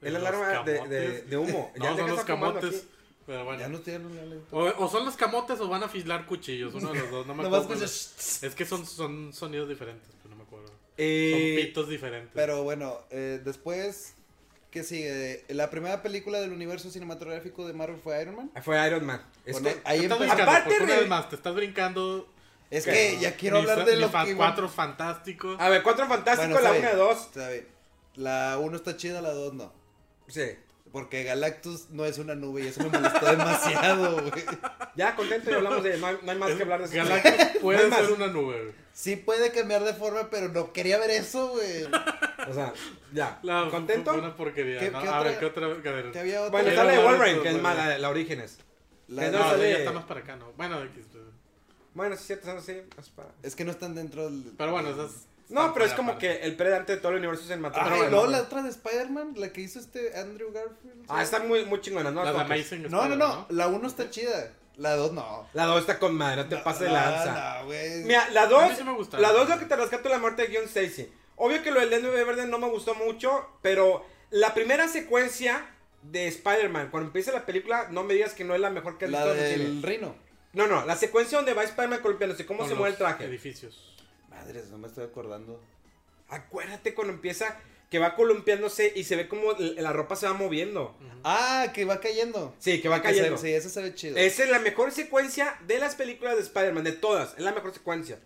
Es la alarma de, de, humo. No, Ya son los camotes. Pero bueno. Ya no tienen. O, o son los camotes o van a afilar cuchillos, uno de los dos, no me acuerdo. es. Que son, son sonidos diferentes, pero no me acuerdo. Eh, son pitos diferentes. Pero bueno, eh, después, ¿qué sigue? La primera película del universo cinematográfico de Marvel fue Iron Man. Fue Iron Man. Es Con- con- ahí te estás empezó. brincando, Aparte porque una de- vez más, te estás brincando. Es que ya quiero hablar de ni lo fa- que... Cuatro fantásticos. A ver, Cuatro Fantásticos, Bueno, la está 1 y bien, 2. está bien. La 1 está chida, la 2 no. Sí. Porque Galactus no es una nube y eso me molestó demasiado, güey. Ya, contento y hablamos de. No hay, no hay más que hablar de eso. Galactus puede No ser una nube. güey. Sí puede cambiar de forma, pero no quería ver eso, güey. O sea, ya. La- ¿Contento? Una porquería. ¿Qué- ¿no? qué a otra- ver, ¿qué otra? A ver. Que había otra. Bueno, la de de Wolverine, que es mala, la Orígenes. La- No, sale- ya está más para acá, ¿no? Bueno, X, Bueno, sí, cierto, sí. es para- Es que no están dentro del... pero bueno, esas. No, pero es como que el predante de todo el universo cinematográfico. Ay, Pero luego bueno. la otra de Spider-Man, la que hizo este Andrew Garfield. Ah, está muy, muy chingona, ¿no? Las de. Amazing No, no, no, la 1 está chida. La 2 no. La 2 está con madre, no te pases de No, lanza. No. Mira, la A 2. mí sí me gustaron. la 2 lo que te rescato es la muerte de John Stacy. Obvio que lo del Duende Verde no me gustó mucho, pero la primera secuencia de Spider-Man, cuando empieza la película, no me digas que no es la mejor que has La visto en el del cine. Rino. No, no, la secuencia donde va Spider-Man columpiándose, cómo Con se mueve el traje. Edificios. Madres, no me estoy acordando. Acuérdate cuando empieza que va columpiándose y se ve como la ropa se va moviendo. Ah, que va cayendo. Sí, que va Que se- cayendo. Sí, eso se ve chido. Esa es la mejor secuencia de las películas de Spider-Man, de todas. Es la mejor secuencia.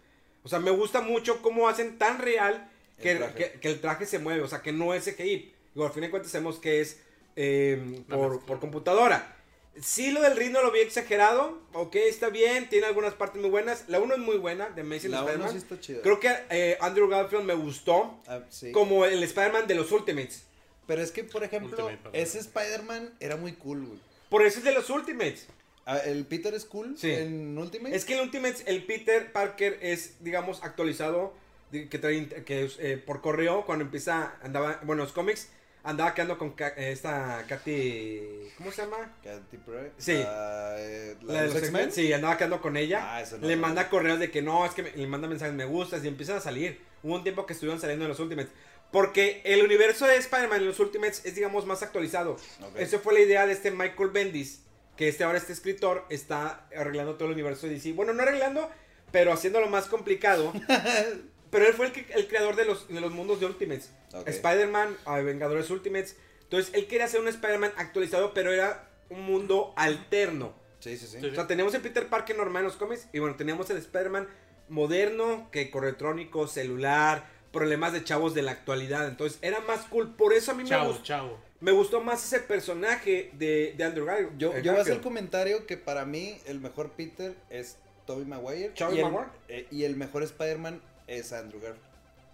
O sea, me gusta mucho cómo hacen tan real que El traje. que, que el traje se mueve. O sea, que no es CGI. Digo, al fin de cuentas sabemos que es eh, por computadora. Sí, lo del ritmo lo vi exagerado. Ok, está bien. Tiene algunas partes muy buenas. La 1 es muy buena, de Amazing La uno Spider-Man. sí está chida. Creo que eh, Andrew Garfield me gustó. Ah, sí. Como el Spider-Man de los Ultimates. Pero es que, por ejemplo, Ultimate, ese Spider-Man era muy cool, güey. Por eso es de los Ultimates. Ah, ¿El Peter es cool Sí. en Ultimate? Es que en Ultimates el Peter Parker es, digamos, actualizado que, trae, que eh, por correo cuando empieza, andaba, bueno, los cómics, andaba quedando con Ka- eh, esta Katy, ¿cómo se llama? Katy Perry. Sí. Eh, la La de los X-Men. Sí, andaba quedando con ella. Ah, eso no le manda vi. correos de que no, es que me- le manda mensajes, me gustas y empiezan a salir. Hubo un tiempo que estuvieron saliendo en los Ultimates. Porque el universo de Spider-Man en los Ultimates es, digamos, más actualizado. Ok. Esa fue la idea de este Michael Bendis. Que este ahora este escritor está arreglando todo el universo de DC. Bueno, no arreglando, pero haciéndolo más complicado. pero él fue el, que- el creador de los, de los mundos de Ultimates. Ok. Spider-Man, Vengadores Ultimates. Entonces, él quería hacer un Spider-Man actualizado, pero era un mundo alterno. Sí, sí, sí. O sea, teníamos el Peter Parker normal en los cómics y bueno, teníamos el Spider-Man moderno, que corre electrónico, celular, problemas de chavos de la actualidad. Entonces, era más cool. Por eso a mí me, gustó, chao. me gustó más ese personaje de, de Andrew Garfield. Yo, yo voy a hacer el comentario que para mí el mejor Peter es Tobey Maguire. ¿Tobey y, el, Maguire? eh, y el mejor Spider-Man es Andrew Garfield.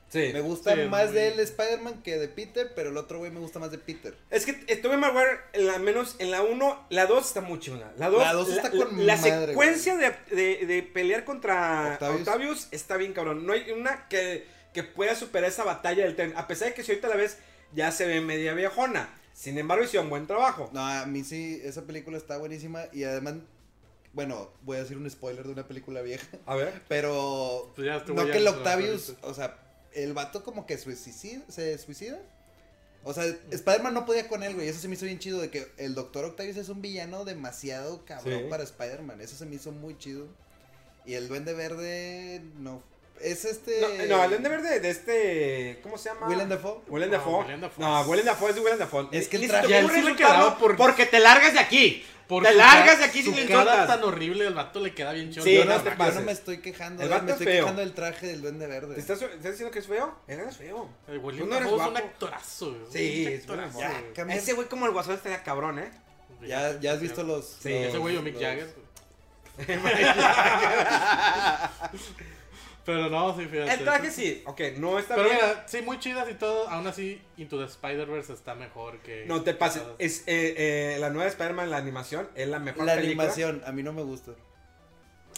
Sí. Me gusta Sí, más muy- de él Spider-Man que de Peter, pero el otro güey me gusta más de Peter. Es que eh, Tobey Maguire, en la menos en la 1, la 2 está muy chingona. La 2 La dos está con La madre, secuencia de, de- de pelear contra Octavius. Octavius. está bien cabrón. No hay una que, que pueda superar esa batalla del tren. A pesar de que si ahorita la ves, ya se ve media viejona. Sin embargo, hicieron buen trabajo. No, a mí sí, esa película está buenísima y además, bueno, voy a decir un spoiler de una película vieja, A ver. pero Pues ya no que el Octavius, o sea, el vato como que suicida, se suicida. O sea, Spider-Man no podía con él, güey. Eso se me hizo bien chido de que el Doctor Octavius es un villano demasiado cabrón Sí. para Spider-Man. Eso se me hizo muy chido. Y el Duende Verde, no. Es este. No, no, el Duende Verde de este. ¿Cómo se llama? Willem Dafoe. Willem No, Dafoe. Willem Dafoe No, es- Willem Dafoe es de Willem Dafoe. Es que el traje- Ya él ocurre sí le quedaba por- Porque te largas de aquí. Por te largas de aquí su sin cara tan horrible, el vato le queda bien chido. Sí, yo, no no, te yo no me estoy quejando. El vato me es estoy feo. quejando del traje del Duende Verde. ¿Te estás, ¿Estás diciendo que es feo? Él es feo. El William no eres Dafoe es un guapo. actorazo. güey. Sí, un es buen actorazo. güey. Ese güey como el guasón estaría cabrón, ¿eh? Ya, ya has visto los. Sí, Ese güey o Mick Jagger. Pero no, sí, fíjate. El traje sí, ok, no está Pero bien. mira, sí, muy chidas y todo. Aún así, Into the Spider-Verse está mejor que. No te pases. todas. Es, eh, eh, la nueva Spider-Man, la animación, es la mejor La película. animación, a mí no me gusta.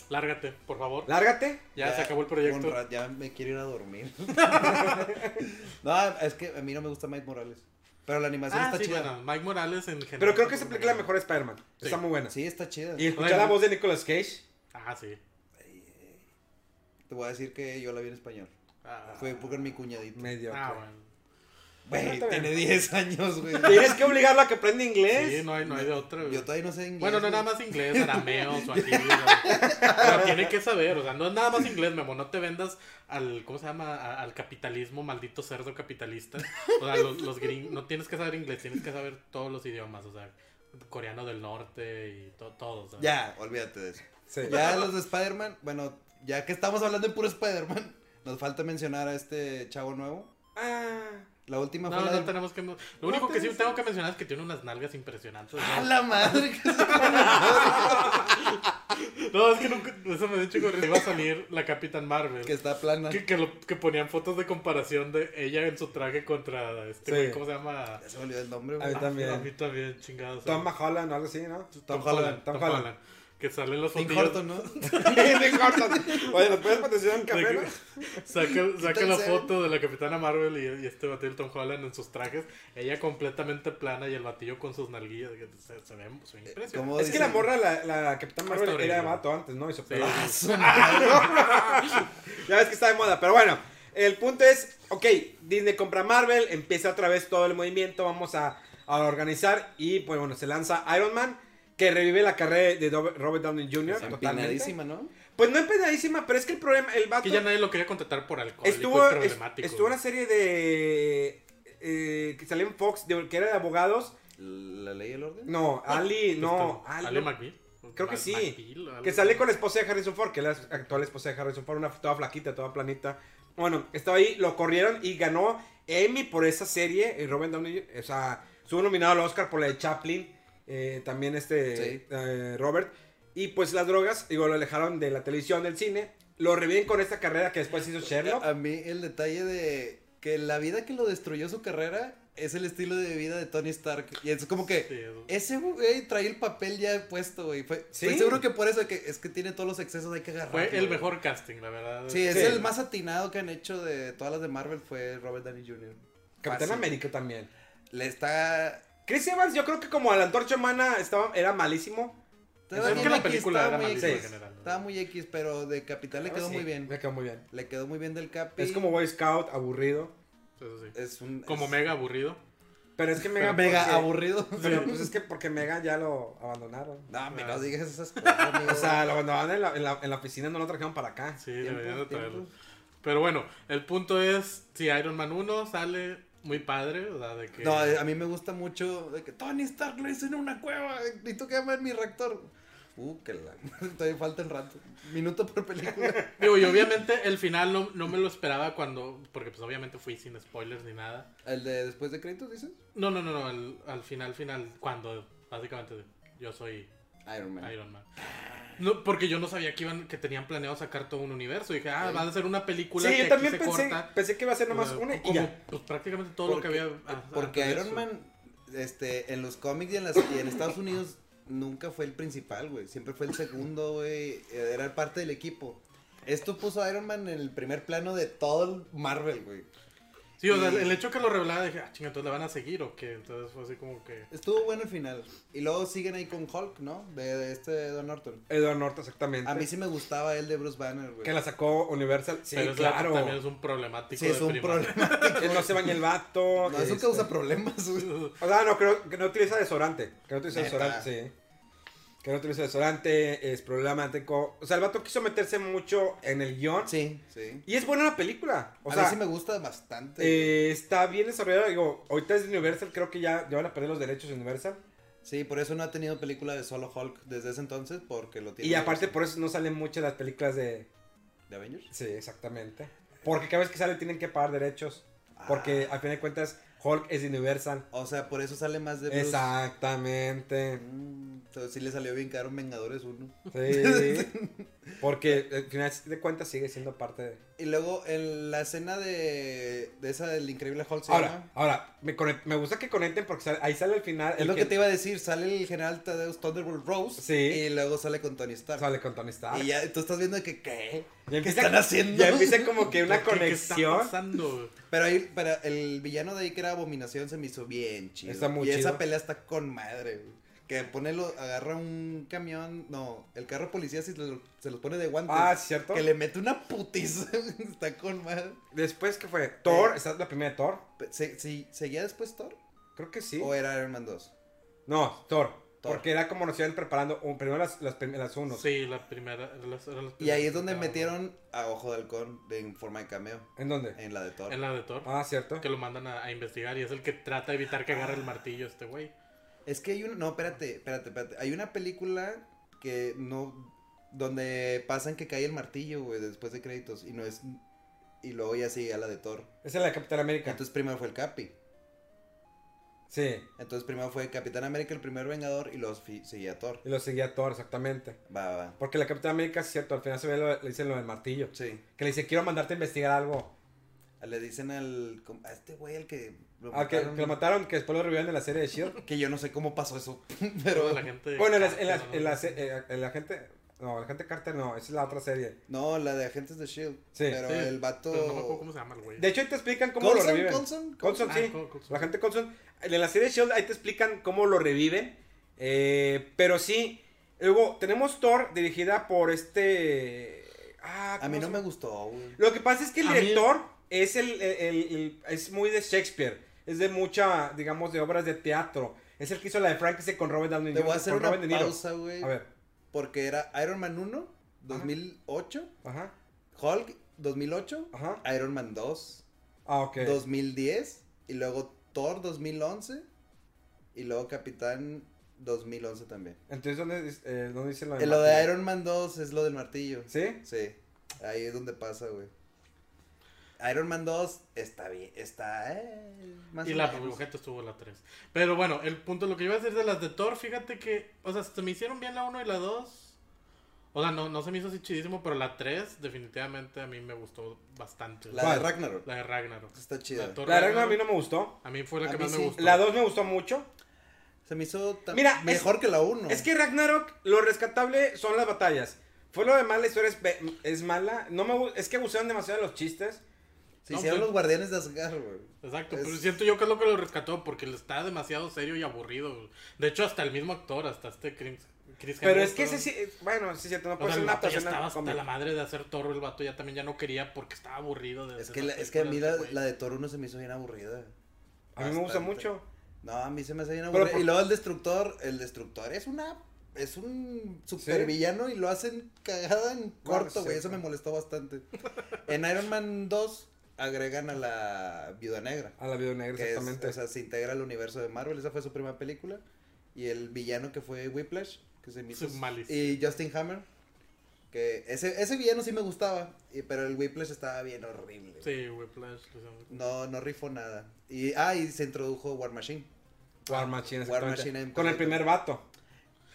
Lárgate, por favor. Lárgate. Ya, se acabó el proyecto. Ya me quiero ir a dormir. no, es que a mí no me gusta Mike Morales. Pero la animación Ah, está sí, chida. bueno, Mike Morales en general. Pero creo que es me la mejor Spider-Man. Sí. Está muy buena. Sí, está chida. Y escuchar la voz de Nicolas Cage. Ah, sí. Te voy a decir que yo la vi en español. Ah, Fue por mi cuñadito. Medio. ah, bueno. Güey, tiene 10 años, güey. Tienes que obligarlo a que aprenda inglés. Sí, no hay, no hay de güey. Yo todavía no sé inglés. Bueno, no güey. nada más inglés, arameo, suajili. Pero tiene que saber, o sea, no es nada más inglés, Memo. No te vendas al, ¿cómo se llama? A- al capitalismo, maldito cerdo capitalista. O sea, los, los gringos, no tienes que saber inglés, tienes que saber todos los idiomas, o sea, coreano del norte y to- todo. o sea. Ya, olvídate de eso. Sí. Ya los de Spider-Man, bueno, ya que estamos hablando de puro Spider-Man, nos falta mencionar a este chavo nuevo. Ah. La última No, fue la no del- tenemos que... Lo único que sí tengo que mencionar es que tiene unas nalgas impresionantes. ¡A ¿no? la madre! que se- No, es que nunca... Eso me dio chico. Iba a salir la Capitán Marvel. que está plana. Que, que, lo- que ponían fotos de comparación de ella en su traje contra este Sí. güey, ¿cómo se llama? Ya se me olvidó el nombre, A güey. mí también. A mí también, chingados. Tom Holland o algo así, ¿no? Tom, Holland, Holland. Tom Tom Holland. Holland. Que salen los fotillos. Horton, ¿no? Horton. Oye, ¿nos puedes patrocinar un de café? Saca, saca la foto de la Capitana Marvel y, y este batillo Tom Holland en sus trajes. Ella completamente plana y el batillo con sus nalguillas. Se, se ve, se ve impresionante. ¿Cómo Es que la morra, la, la Capitán Marvel, Está era horrible. vato antes, ¿no? Y se Sí. ya ves que está de moda, pero bueno. El punto es, ok, Disney compra Marvel, empieza otra vez todo el movimiento, vamos a, a organizar y pues bueno, se lanza Iron Man, que revive la carrera de Robert Downey Jr. totalmente. Empinadísima, ¿no? Pues no empinadísima, pero es que el problema, el vato Que ya nadie lo quería contratar por alcalcohólico estuvo, es- problemático. estuvo una serie de eh, que salió en Fox, de- que era de abogados. ¿La ley y el orden? No, Ali, no, Pues, Ali. Ale McBeal. Creo que sí. McBeal, Que sale con la esposa de Harrison Ford, que es la actual esposa de Harrison Ford, una toda flaquita, toda planita. Bueno, estaba ahí, lo corrieron y ganó Emmy por esa serie. Y Robert Downey, o sea, estuvo nominado al Oscar por la de Chaplin. Eh, también este Sí. eh, Robert. Y pues las drogas, digo, lo alejaron de la televisión, del cine. Lo reviven con esta carrera que después hizo Sherlock. A mí el detalle de que la vida que lo destruyó su carrera es el estilo de vida de Tony Stark. Y es como que Sí, ese güey trae el papel ya puesto, güey. Fue, Sí. Estoy seguro que por eso que es que tiene todos los excesos, hay que agarrar. Fue el mejor casting, la verdad. Sí, es Sí. el más atinado que han hecho de todas las de Marvel fue Robert Downey Jr. Capitán Fácil. América también. Le está Chris Evans, yo creo que como a la antorcha humana estaba, era malísimo. estaba Es bien que la X, película estaba era muy en X. general, ¿no? Estaba muy X, pero de Capitán le quedó Sí, muy bien. Me quedó muy bien. Le quedó muy bien del Capi. Es como Boy Scout, aburrido. Eso sí. es un Como es mega aburrido. Pero es que Mega. mega porque- aburrido. Pero pues es que porque Mega ya lo abandonaron. No, me Ah. no digas esas cosas, amigo. O sea, lo abandonaron en la, en la, en la oficina, no lo trajeron para acá. Sí, deberían de traerlo. Pero bueno, el punto es, si Iron Man 1 sale muy padre, o sea, de que... No, a mí me gusta mucho de que Tony Stark lo hizo en una cueva. Necesito que llamen mi reactor. Uh, que la. Todavía falta el rato. Minuto por película. Digo, y obviamente el final no, no me lo esperaba cuando... Porque pues obviamente fui sin spoilers ni nada. ¿El de después de créditos, dices? No, no, no, no, al final, final, cuando básicamente yo soy Iron Man. Iron Man. No, porque yo no sabía que iban, que tenían planeado sacar todo un universo. Dije, ah, van a hacer una película Sí, que yo también aquí se pensé, corta. pensé que iba a ser nomás una y como, ya. Pues prácticamente todo lo que Porque- había. ah, Porque de Iron eso. Man, este, en los cómics y en, las, y en Estados Unidos, nunca fue el principal, güey. Siempre fue el segundo, güey. Era parte del equipo. Esto puso a Iron Man en el primer plano de todo el Marvel, güey. Sí, o sea, el hecho que lo revelara, dije, ah, chinga, entonces le van a seguir o qué. Entonces fue así como que. Estuvo bueno el final. Y luego siguen ahí con Hulk, ¿no? De, de este Edward Norton. Edward Norton, exactamente. A mí sí me gustaba el de Bruce Banner, güey. Que la sacó Universal. Sí, pero claro. también es un problemático. Sí, es de un. Que no se baña el vato. No, eso este, causa problemas, güey. O sea, no, creo que no utiliza desodorante. Que no utiliza Neta. desodorante, sí. Que no utiliza desodorante, es problemático. O sea, el vato quiso meterse mucho en el guion. Sí, sí. Y es buena la película. O a sea, mí sí me gusta bastante. eh, está bien desarrollada. Digo, ahorita es de Universal, creo que ya, ya van a perder los derechos de Universal. Sí, por eso no ha tenido película de solo Hulk desde ese entonces, porque lo tiene. Y aparte por eso no salen muchas las películas de... ¿De Avengers? Sí, exactamente. Porque cada vez que sale tienen que pagar derechos. Porque Ah. al fin de cuentas Hulk es Universal. O sea, por eso sale más de Bruce. Exactamente. Mm, entonces sí le salió bien caro Vengadores 1. Sí. Porque al final de cuentas sigue siendo parte de... Y luego en la escena de, de esa del increíble Hulk Ahora, llama. ahora, me, conect- me gusta que conecten porque sale- ahí sale al final. Es el lo que te iba a decir, sale el general Tadeusz Thunderbolt Rose Sí. y luego sale con Tony Stark. Sale con Tony Stark. Y ya tú estás viendo de que qué, Ya ¿Qué están haciendo? Ya empieza como que una ¿Qué- qué está conexión. pasando? Pero ahí, pero el villano de ahí que era Abominación se me hizo bien chido. Está muy y chido. esa pelea está con madre, güey. Que pone lo, agarra un camión, no, el carro policía se, lo- se los pone de guantes. Ah, ¿sí ¿cierto? Que le mete una putiza. está con madre. Después, ¿qué fue? Thor, Eh. esa es la primera de Thor. ¿Se, se- ¿Seguía después Thor? Creo que sí. ¿O era Iron Man 2? No, Thor. Thor. Porque era como nos iban preparando un- primero las, las, las unos. Sí, la primera. las- eran las Y ahí es donde que metieron a Ojo de Halcón de, en forma de cameo. ¿En dónde? En la de Thor. En la de Thor. Ah, cierto. Que lo mandan a, a investigar y es el que trata de evitar que agarre el martillo este güey. Es que hay un... No, espérate, espérate, espérate. Hay una película que no... Donde pasan que cae el martillo, güey, después de créditos. Y no es... Y luego ya sigue a la de Thor. Esa es la de Capitán América. Entonces primero fue el Capi. sí. Entonces primero fue Capitán América, el primer Vengador, y luego seguía Thor. Y lo seguía Thor, exactamente. Va, va, va. Porque la Capitán América, es cierto, al final se ve lo, le dicen lo del martillo. Sí. Que le dice, quiero mandarte a investigar algo. Le dicen al... A este güey, al que... Lo Ah, que, mataron. que lo mataron, que después lo revivieron en la serie de Shield. Que yo no sé cómo pasó eso. Pero... la gente. bueno, en la, en la, en la, eh, en la gente... No, la gente Carter no, esa es la otra serie. No, la de Agentes de S.H.I.E.L.D. Sí. Pero Sí, el vato... Pero no me acuerdo cómo se llama el güey. De hecho, ahí te explican cómo ¿Coulson? lo reviven. ¿Coulson? Coulson, Ah, sí. Coulson. La gente Coulson. En la serie de Shield ahí te explican cómo lo reviven. Eh, pero sí. Luego, tenemos Thor dirigida por este... Ah, A ¿cómo mí se no me llama? gustó, güey. Lo que pasa es que el A mí- director es el, el- el- el- es muy de Shakespeare. Es de mucha, digamos, de obras de teatro. Es el que hizo la de Frankenstein con Robert Downey Te voy a Jr., hacer una Robert pausa, güey. A ver. Porque era Iron Man 1, 2008. Ajá. Hulk, 2008. Ajá. Iron Man 2, Ah, ok. 2010. y luego Thor 2011 y luego Capitán 2011 también. Entonces, ¿dónde, eh, dónde dice lo Eh, de lo de? Iron Man 2 es lo del martillo. ¿Sí? Sí, ahí es donde pasa, güey. Iron Man 2 está bien, está eh, más Y o la objeto estuvo la 3. Pero bueno, el punto, lo que iba a decir de las de Thor, fíjate que, o sea, se me hicieron bien la 1 y la 2. O sea, no, no se me hizo así chidísimo, pero la 3 definitivamente a mí me gustó bastante. La ¿Cuál? de Ragnarok. La de Ragnarok. Está chida. La de Ragnarok a mí no me gustó. a mí fue la A que más sí. me gustó. La 2 me gustó mucho. Se me hizo Mira, es- mejor que la 1. Es que Ragnarok, lo rescatable son las batallas. Fue lo de mal, la historia es, es mala. No me, es que abusaron demasiado de los chistes. Se No, hicieron pues- los guardianes de Asgard, güey. Exacto, Es- pero siento yo que es lo que lo rescató, porque está demasiado serio y aburrido. De hecho, hasta el mismo actor, hasta este Chris, Chris Pero es que ese sí, bueno, sí cierto, no O puede sea, ser el una vato ya estaba hasta la madre de hacer Thor, el vato ya también ya no quería porque estaba aburrido de Es que, la- es que a mí la, películas de este la de Thor 1 se me hizo bien aburrida. A mí me gusta mucho. No, a mí se me hace bien aburrida. por- Y luego el Destructor, el Destructor es una... Es un super villano y lo hacen cagada en corto, güey. Eso me molestó bastante. en Iron Man 2 agregan a la Viuda Negra. A la vida negra, Que es, exactamente. o sea, se integra al universo de Marvel. Esa fue su primera película. Y el villano que fue Whiplash, que se hizo. Y Justin Hammer. Que ese, ese villano sí me gustaba. y- pero el Whiplash estaba bien horrible. Sí, Whiplash. No, no rifó nada. Y, ah, y se introdujo War Machine. War Machine, War exactamente. Machine en Con el primer vato.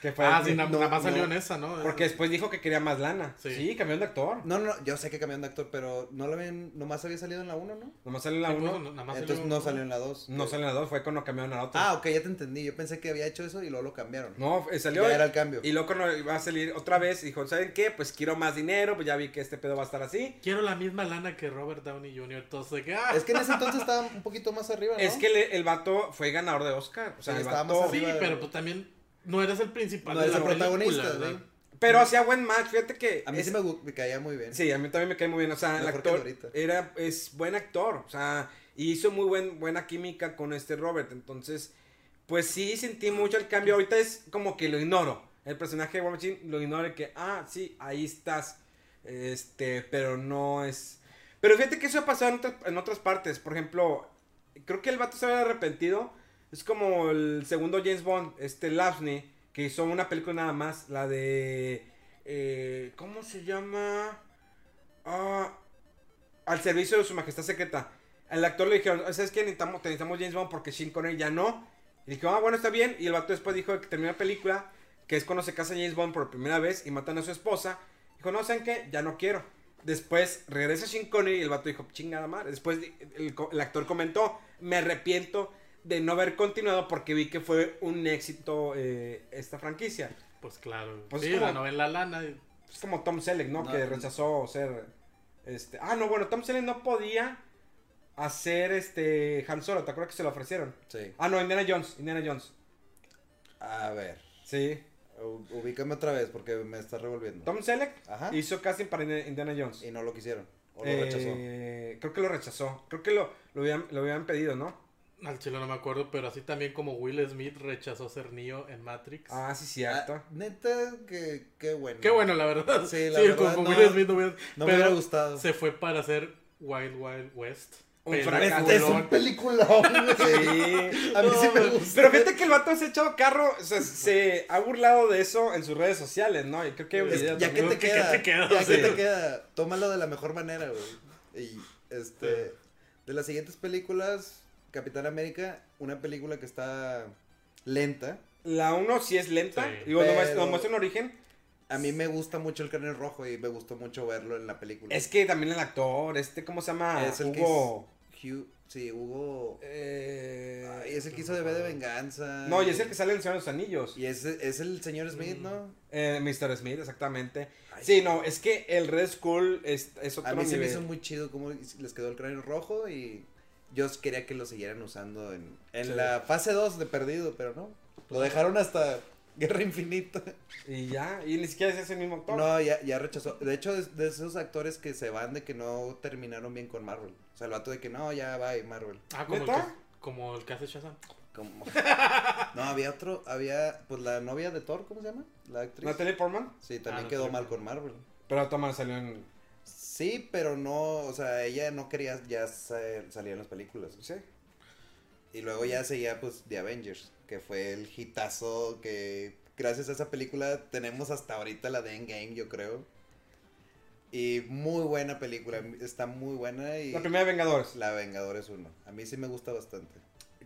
Que fue Ah, sí, na- no, nada más salió no. en esa, ¿no? Porque después dijo que quería más lana. Sí. Sí, cambiaron de actor. No, no, no, yo sé que cambiaron de actor, pero no lo habían, nomás había salido en la 1, ¿no? Nomás salió en la Sí, pues, 1. nada más Entonces salió- no salió en la 2. No salió en la 2, fue cuando cambiaron a la otra. Ah, ok, ya te entendí. Yo pensé que había hecho eso y luego lo cambiaron. No, eh, salió. Ya era el cambio. Y luego cuando iba a salir otra vez, dijo, ¿saben qué? Pues quiero más dinero, pues ya vi que este pedo va a estar así. Quiero la misma lana que Robert Downey Jr. Entonces, ah, Es que en ese entonces estaba un poquito más arriba, ¿no? Es que le- el vato fue ganador de Oscar. O sea, Sí, el estaba más vato... sí, arriba. pero pues también no eres el principal No de eres la el protagonista, película. Pero hacía buen match, fíjate que... A mí es- sí me, me caía muy bien. Sí, a mí también me cae muy bien. O sea, el Mejor que actor el de ahorita. era, es buen actor. O sea, y hizo muy buen, buena química con este Robert. Entonces, pues sí sentí mucho el cambio. Ahorita es como que lo ignoro. El personaje de War Machine lo ignoro y que, ah, sí, ahí estás. Este, pero no es. Pero fíjate que eso ha pasado en otras, en otras partes. Por ejemplo, creo que el vato se había arrepentido. Es como el segundo James Bond, este Lapsney, que hizo una película nada más, la de... eh, ¿Cómo se llama? Ah, al servicio de su majestad secreta. Al actor le dijeron, ¿sabes qué? Necesitamos, necesitamos James Bond porque Sean Connery ya no. Y dijo, ah, bueno, está bien. Y el vato después dijo que terminó la película, que es cuando se casa James Bond por primera vez y matan a su esposa. Dijo, no, ¿saben qué? Ya no quiero. Después regresa Sean Connery y el vato dijo, chingada madre. Después el, el actor comentó, me arrepiento de no haber continuado porque vi que fue un éxito eh, esta franquicia. Pues claro. Pues sí, es como- la novela Lana. Es como Tom Selleck, ¿no? No, que rechazó ser. Este. Ah, no, bueno, Tom Selleck no podía hacer este Han Solo. ¿Te acuerdas que se lo ofrecieron? Sí. Ah, no, Indiana Jones. Indiana Jones. A ver. Sí. u- Ubícame otra vez porque me está revolviendo. Tom Selleck Ajá. hizo casting para Indi- Indiana Jones. Y no lo quisieron. O lo Eh, rechazó. Creo que lo rechazó. Creo que lo, lo, habían, lo habían pedido, ¿no? Al chile no me acuerdo, pero así también como Will Smith rechazó ser Neo en Matrix. Ah, sí, cierto. Ah, neta, que qué bueno. Qué bueno, la verdad. Sí, la verdad, con, no- Will Smith no hubiera, no me hubiera gustado. Se fue para hacer Wild Wild West. Un fracaso. Es un peliculón. Sí. A mí sí me gusta. Pero fíjate que el vato se ha echado carro, o sea, se ha burlado de eso en sus redes sociales, ¿no? Y creo que Es- video ya que te ¿Qué- queda, qué te queda? ya que Sí. te queda, tómalo de la mejor manera, güey. Y este, de las siguientes películas, Capitán América, una película que está lenta. La 1 sí es lenta. Sí. Digo, Pero- nomás en origen. A mí me gusta mucho el cráneo rojo y me gustó mucho verlo en la película. Es que también el actor, este, ¿cómo se llama? Es el que Hugo. es Hugh, sí, Hugo. Eh, Ay, es el que hizo de B de venganza. No, y es el que sale en el Señor de los Anillos. Y es, es el señor Smith, ¿no? Eh, Mr. Smith, exactamente. Ay. sí, no, es que el Red Skull es, es otro A mí se me hizo muy chido cómo les quedó el cráneo rojo y yo quería que lo siguieran usando en, en Sí. la fase 2 de perdido, pero no. Lo dejaron hasta Guerra Infinita. Y ya, y ni siquiera es ese mismo actor. No, ya, ya rechazó. De hecho, de esos actores que se van de que no terminaron bien con Marvel. O sea, el vato de que no, ya va Marvel. Ah, como el, que, como el que hace Shazam. Como... No, había otro, había, pues la novia de Thor, ¿cómo se llama? La actriz. Natalie Portman. Sí, también Ah, quedó mal con Marvel. Pero Thomas salió en. Sí, pero no, o sea, ella no quería ya sa- salir en las películas. Sí. Y luego ya seguía pues The Avengers, que fue el hitazo que gracias a esa película tenemos hasta ahorita la de Endgame, yo creo. Y muy buena película, está muy buena y... La primera de Vengadores. La Vengadores 1. A mí sí me gusta bastante.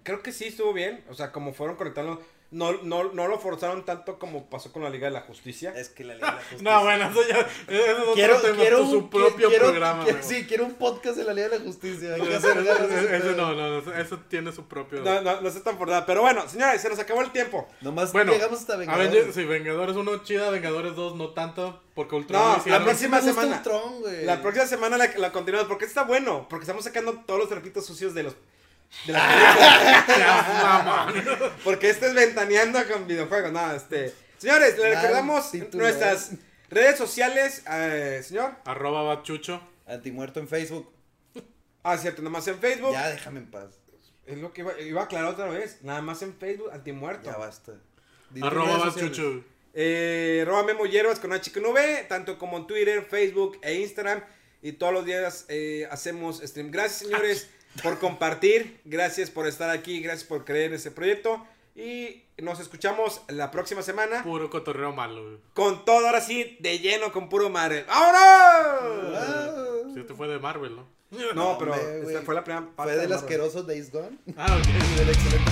Creo que sí estuvo bien. O sea, como fueron conectando. No, no, no lo forzaron tanto como pasó con la Liga de la Justicia. Es que la Liga de la Justicia... No, bueno, eso ya. Eso Quiero, tema, quiero su propio quiero- programa. quiero- sí, quiero un podcast de la Liga de la Justicia. hay que Eso, hacer no, no, no, eso tiene su propio. No, no, no está tan por nada. Pero bueno, señores, se nos acabó el tiempo. Nomás Bueno, llegamos hasta Vengadores. Avengers, sí, Vengadores 1 chida, Vengadores 2 no tanto, porque Ultron No, la hicieron. A mí sí me próxima semana. Ultron, güey. La próxima semana la, la continuamos porque está bueno. Porque estamos sacando todos los trapitos sucios de los. De la porque este es ventaneando con videojuegos. No, este. Señores, le recordamos nuestras redes sociales. eh, señor. Arroba bachucho. Antimuerto en Facebook. Ah, cierto, nada más en Facebook. Ya déjame en paz. Es lo que iba, iba a aclarar otra vez. Nada más en Facebook, antimuerto. Ya basta. Arroba bachucho. Eh, arroba Memo Hierbas con H tanto como en Twitter, Facebook e Instagram. Y todos los días eh, hacemos stream. Gracias, señores, por compartir. Gracias por estar aquí. Gracias por creer en este proyecto. Y nos escuchamos la próxima semana. Puro cotorreo malo. Con todo, ahora sí, de lleno con puro Marvel. ¡Vámonos! Ah. Si este fue de Marvel, ¿no? No, pero esta fue la primera parte. Fue del de asqueroso Days Gone. Ah, ok. Y del excelente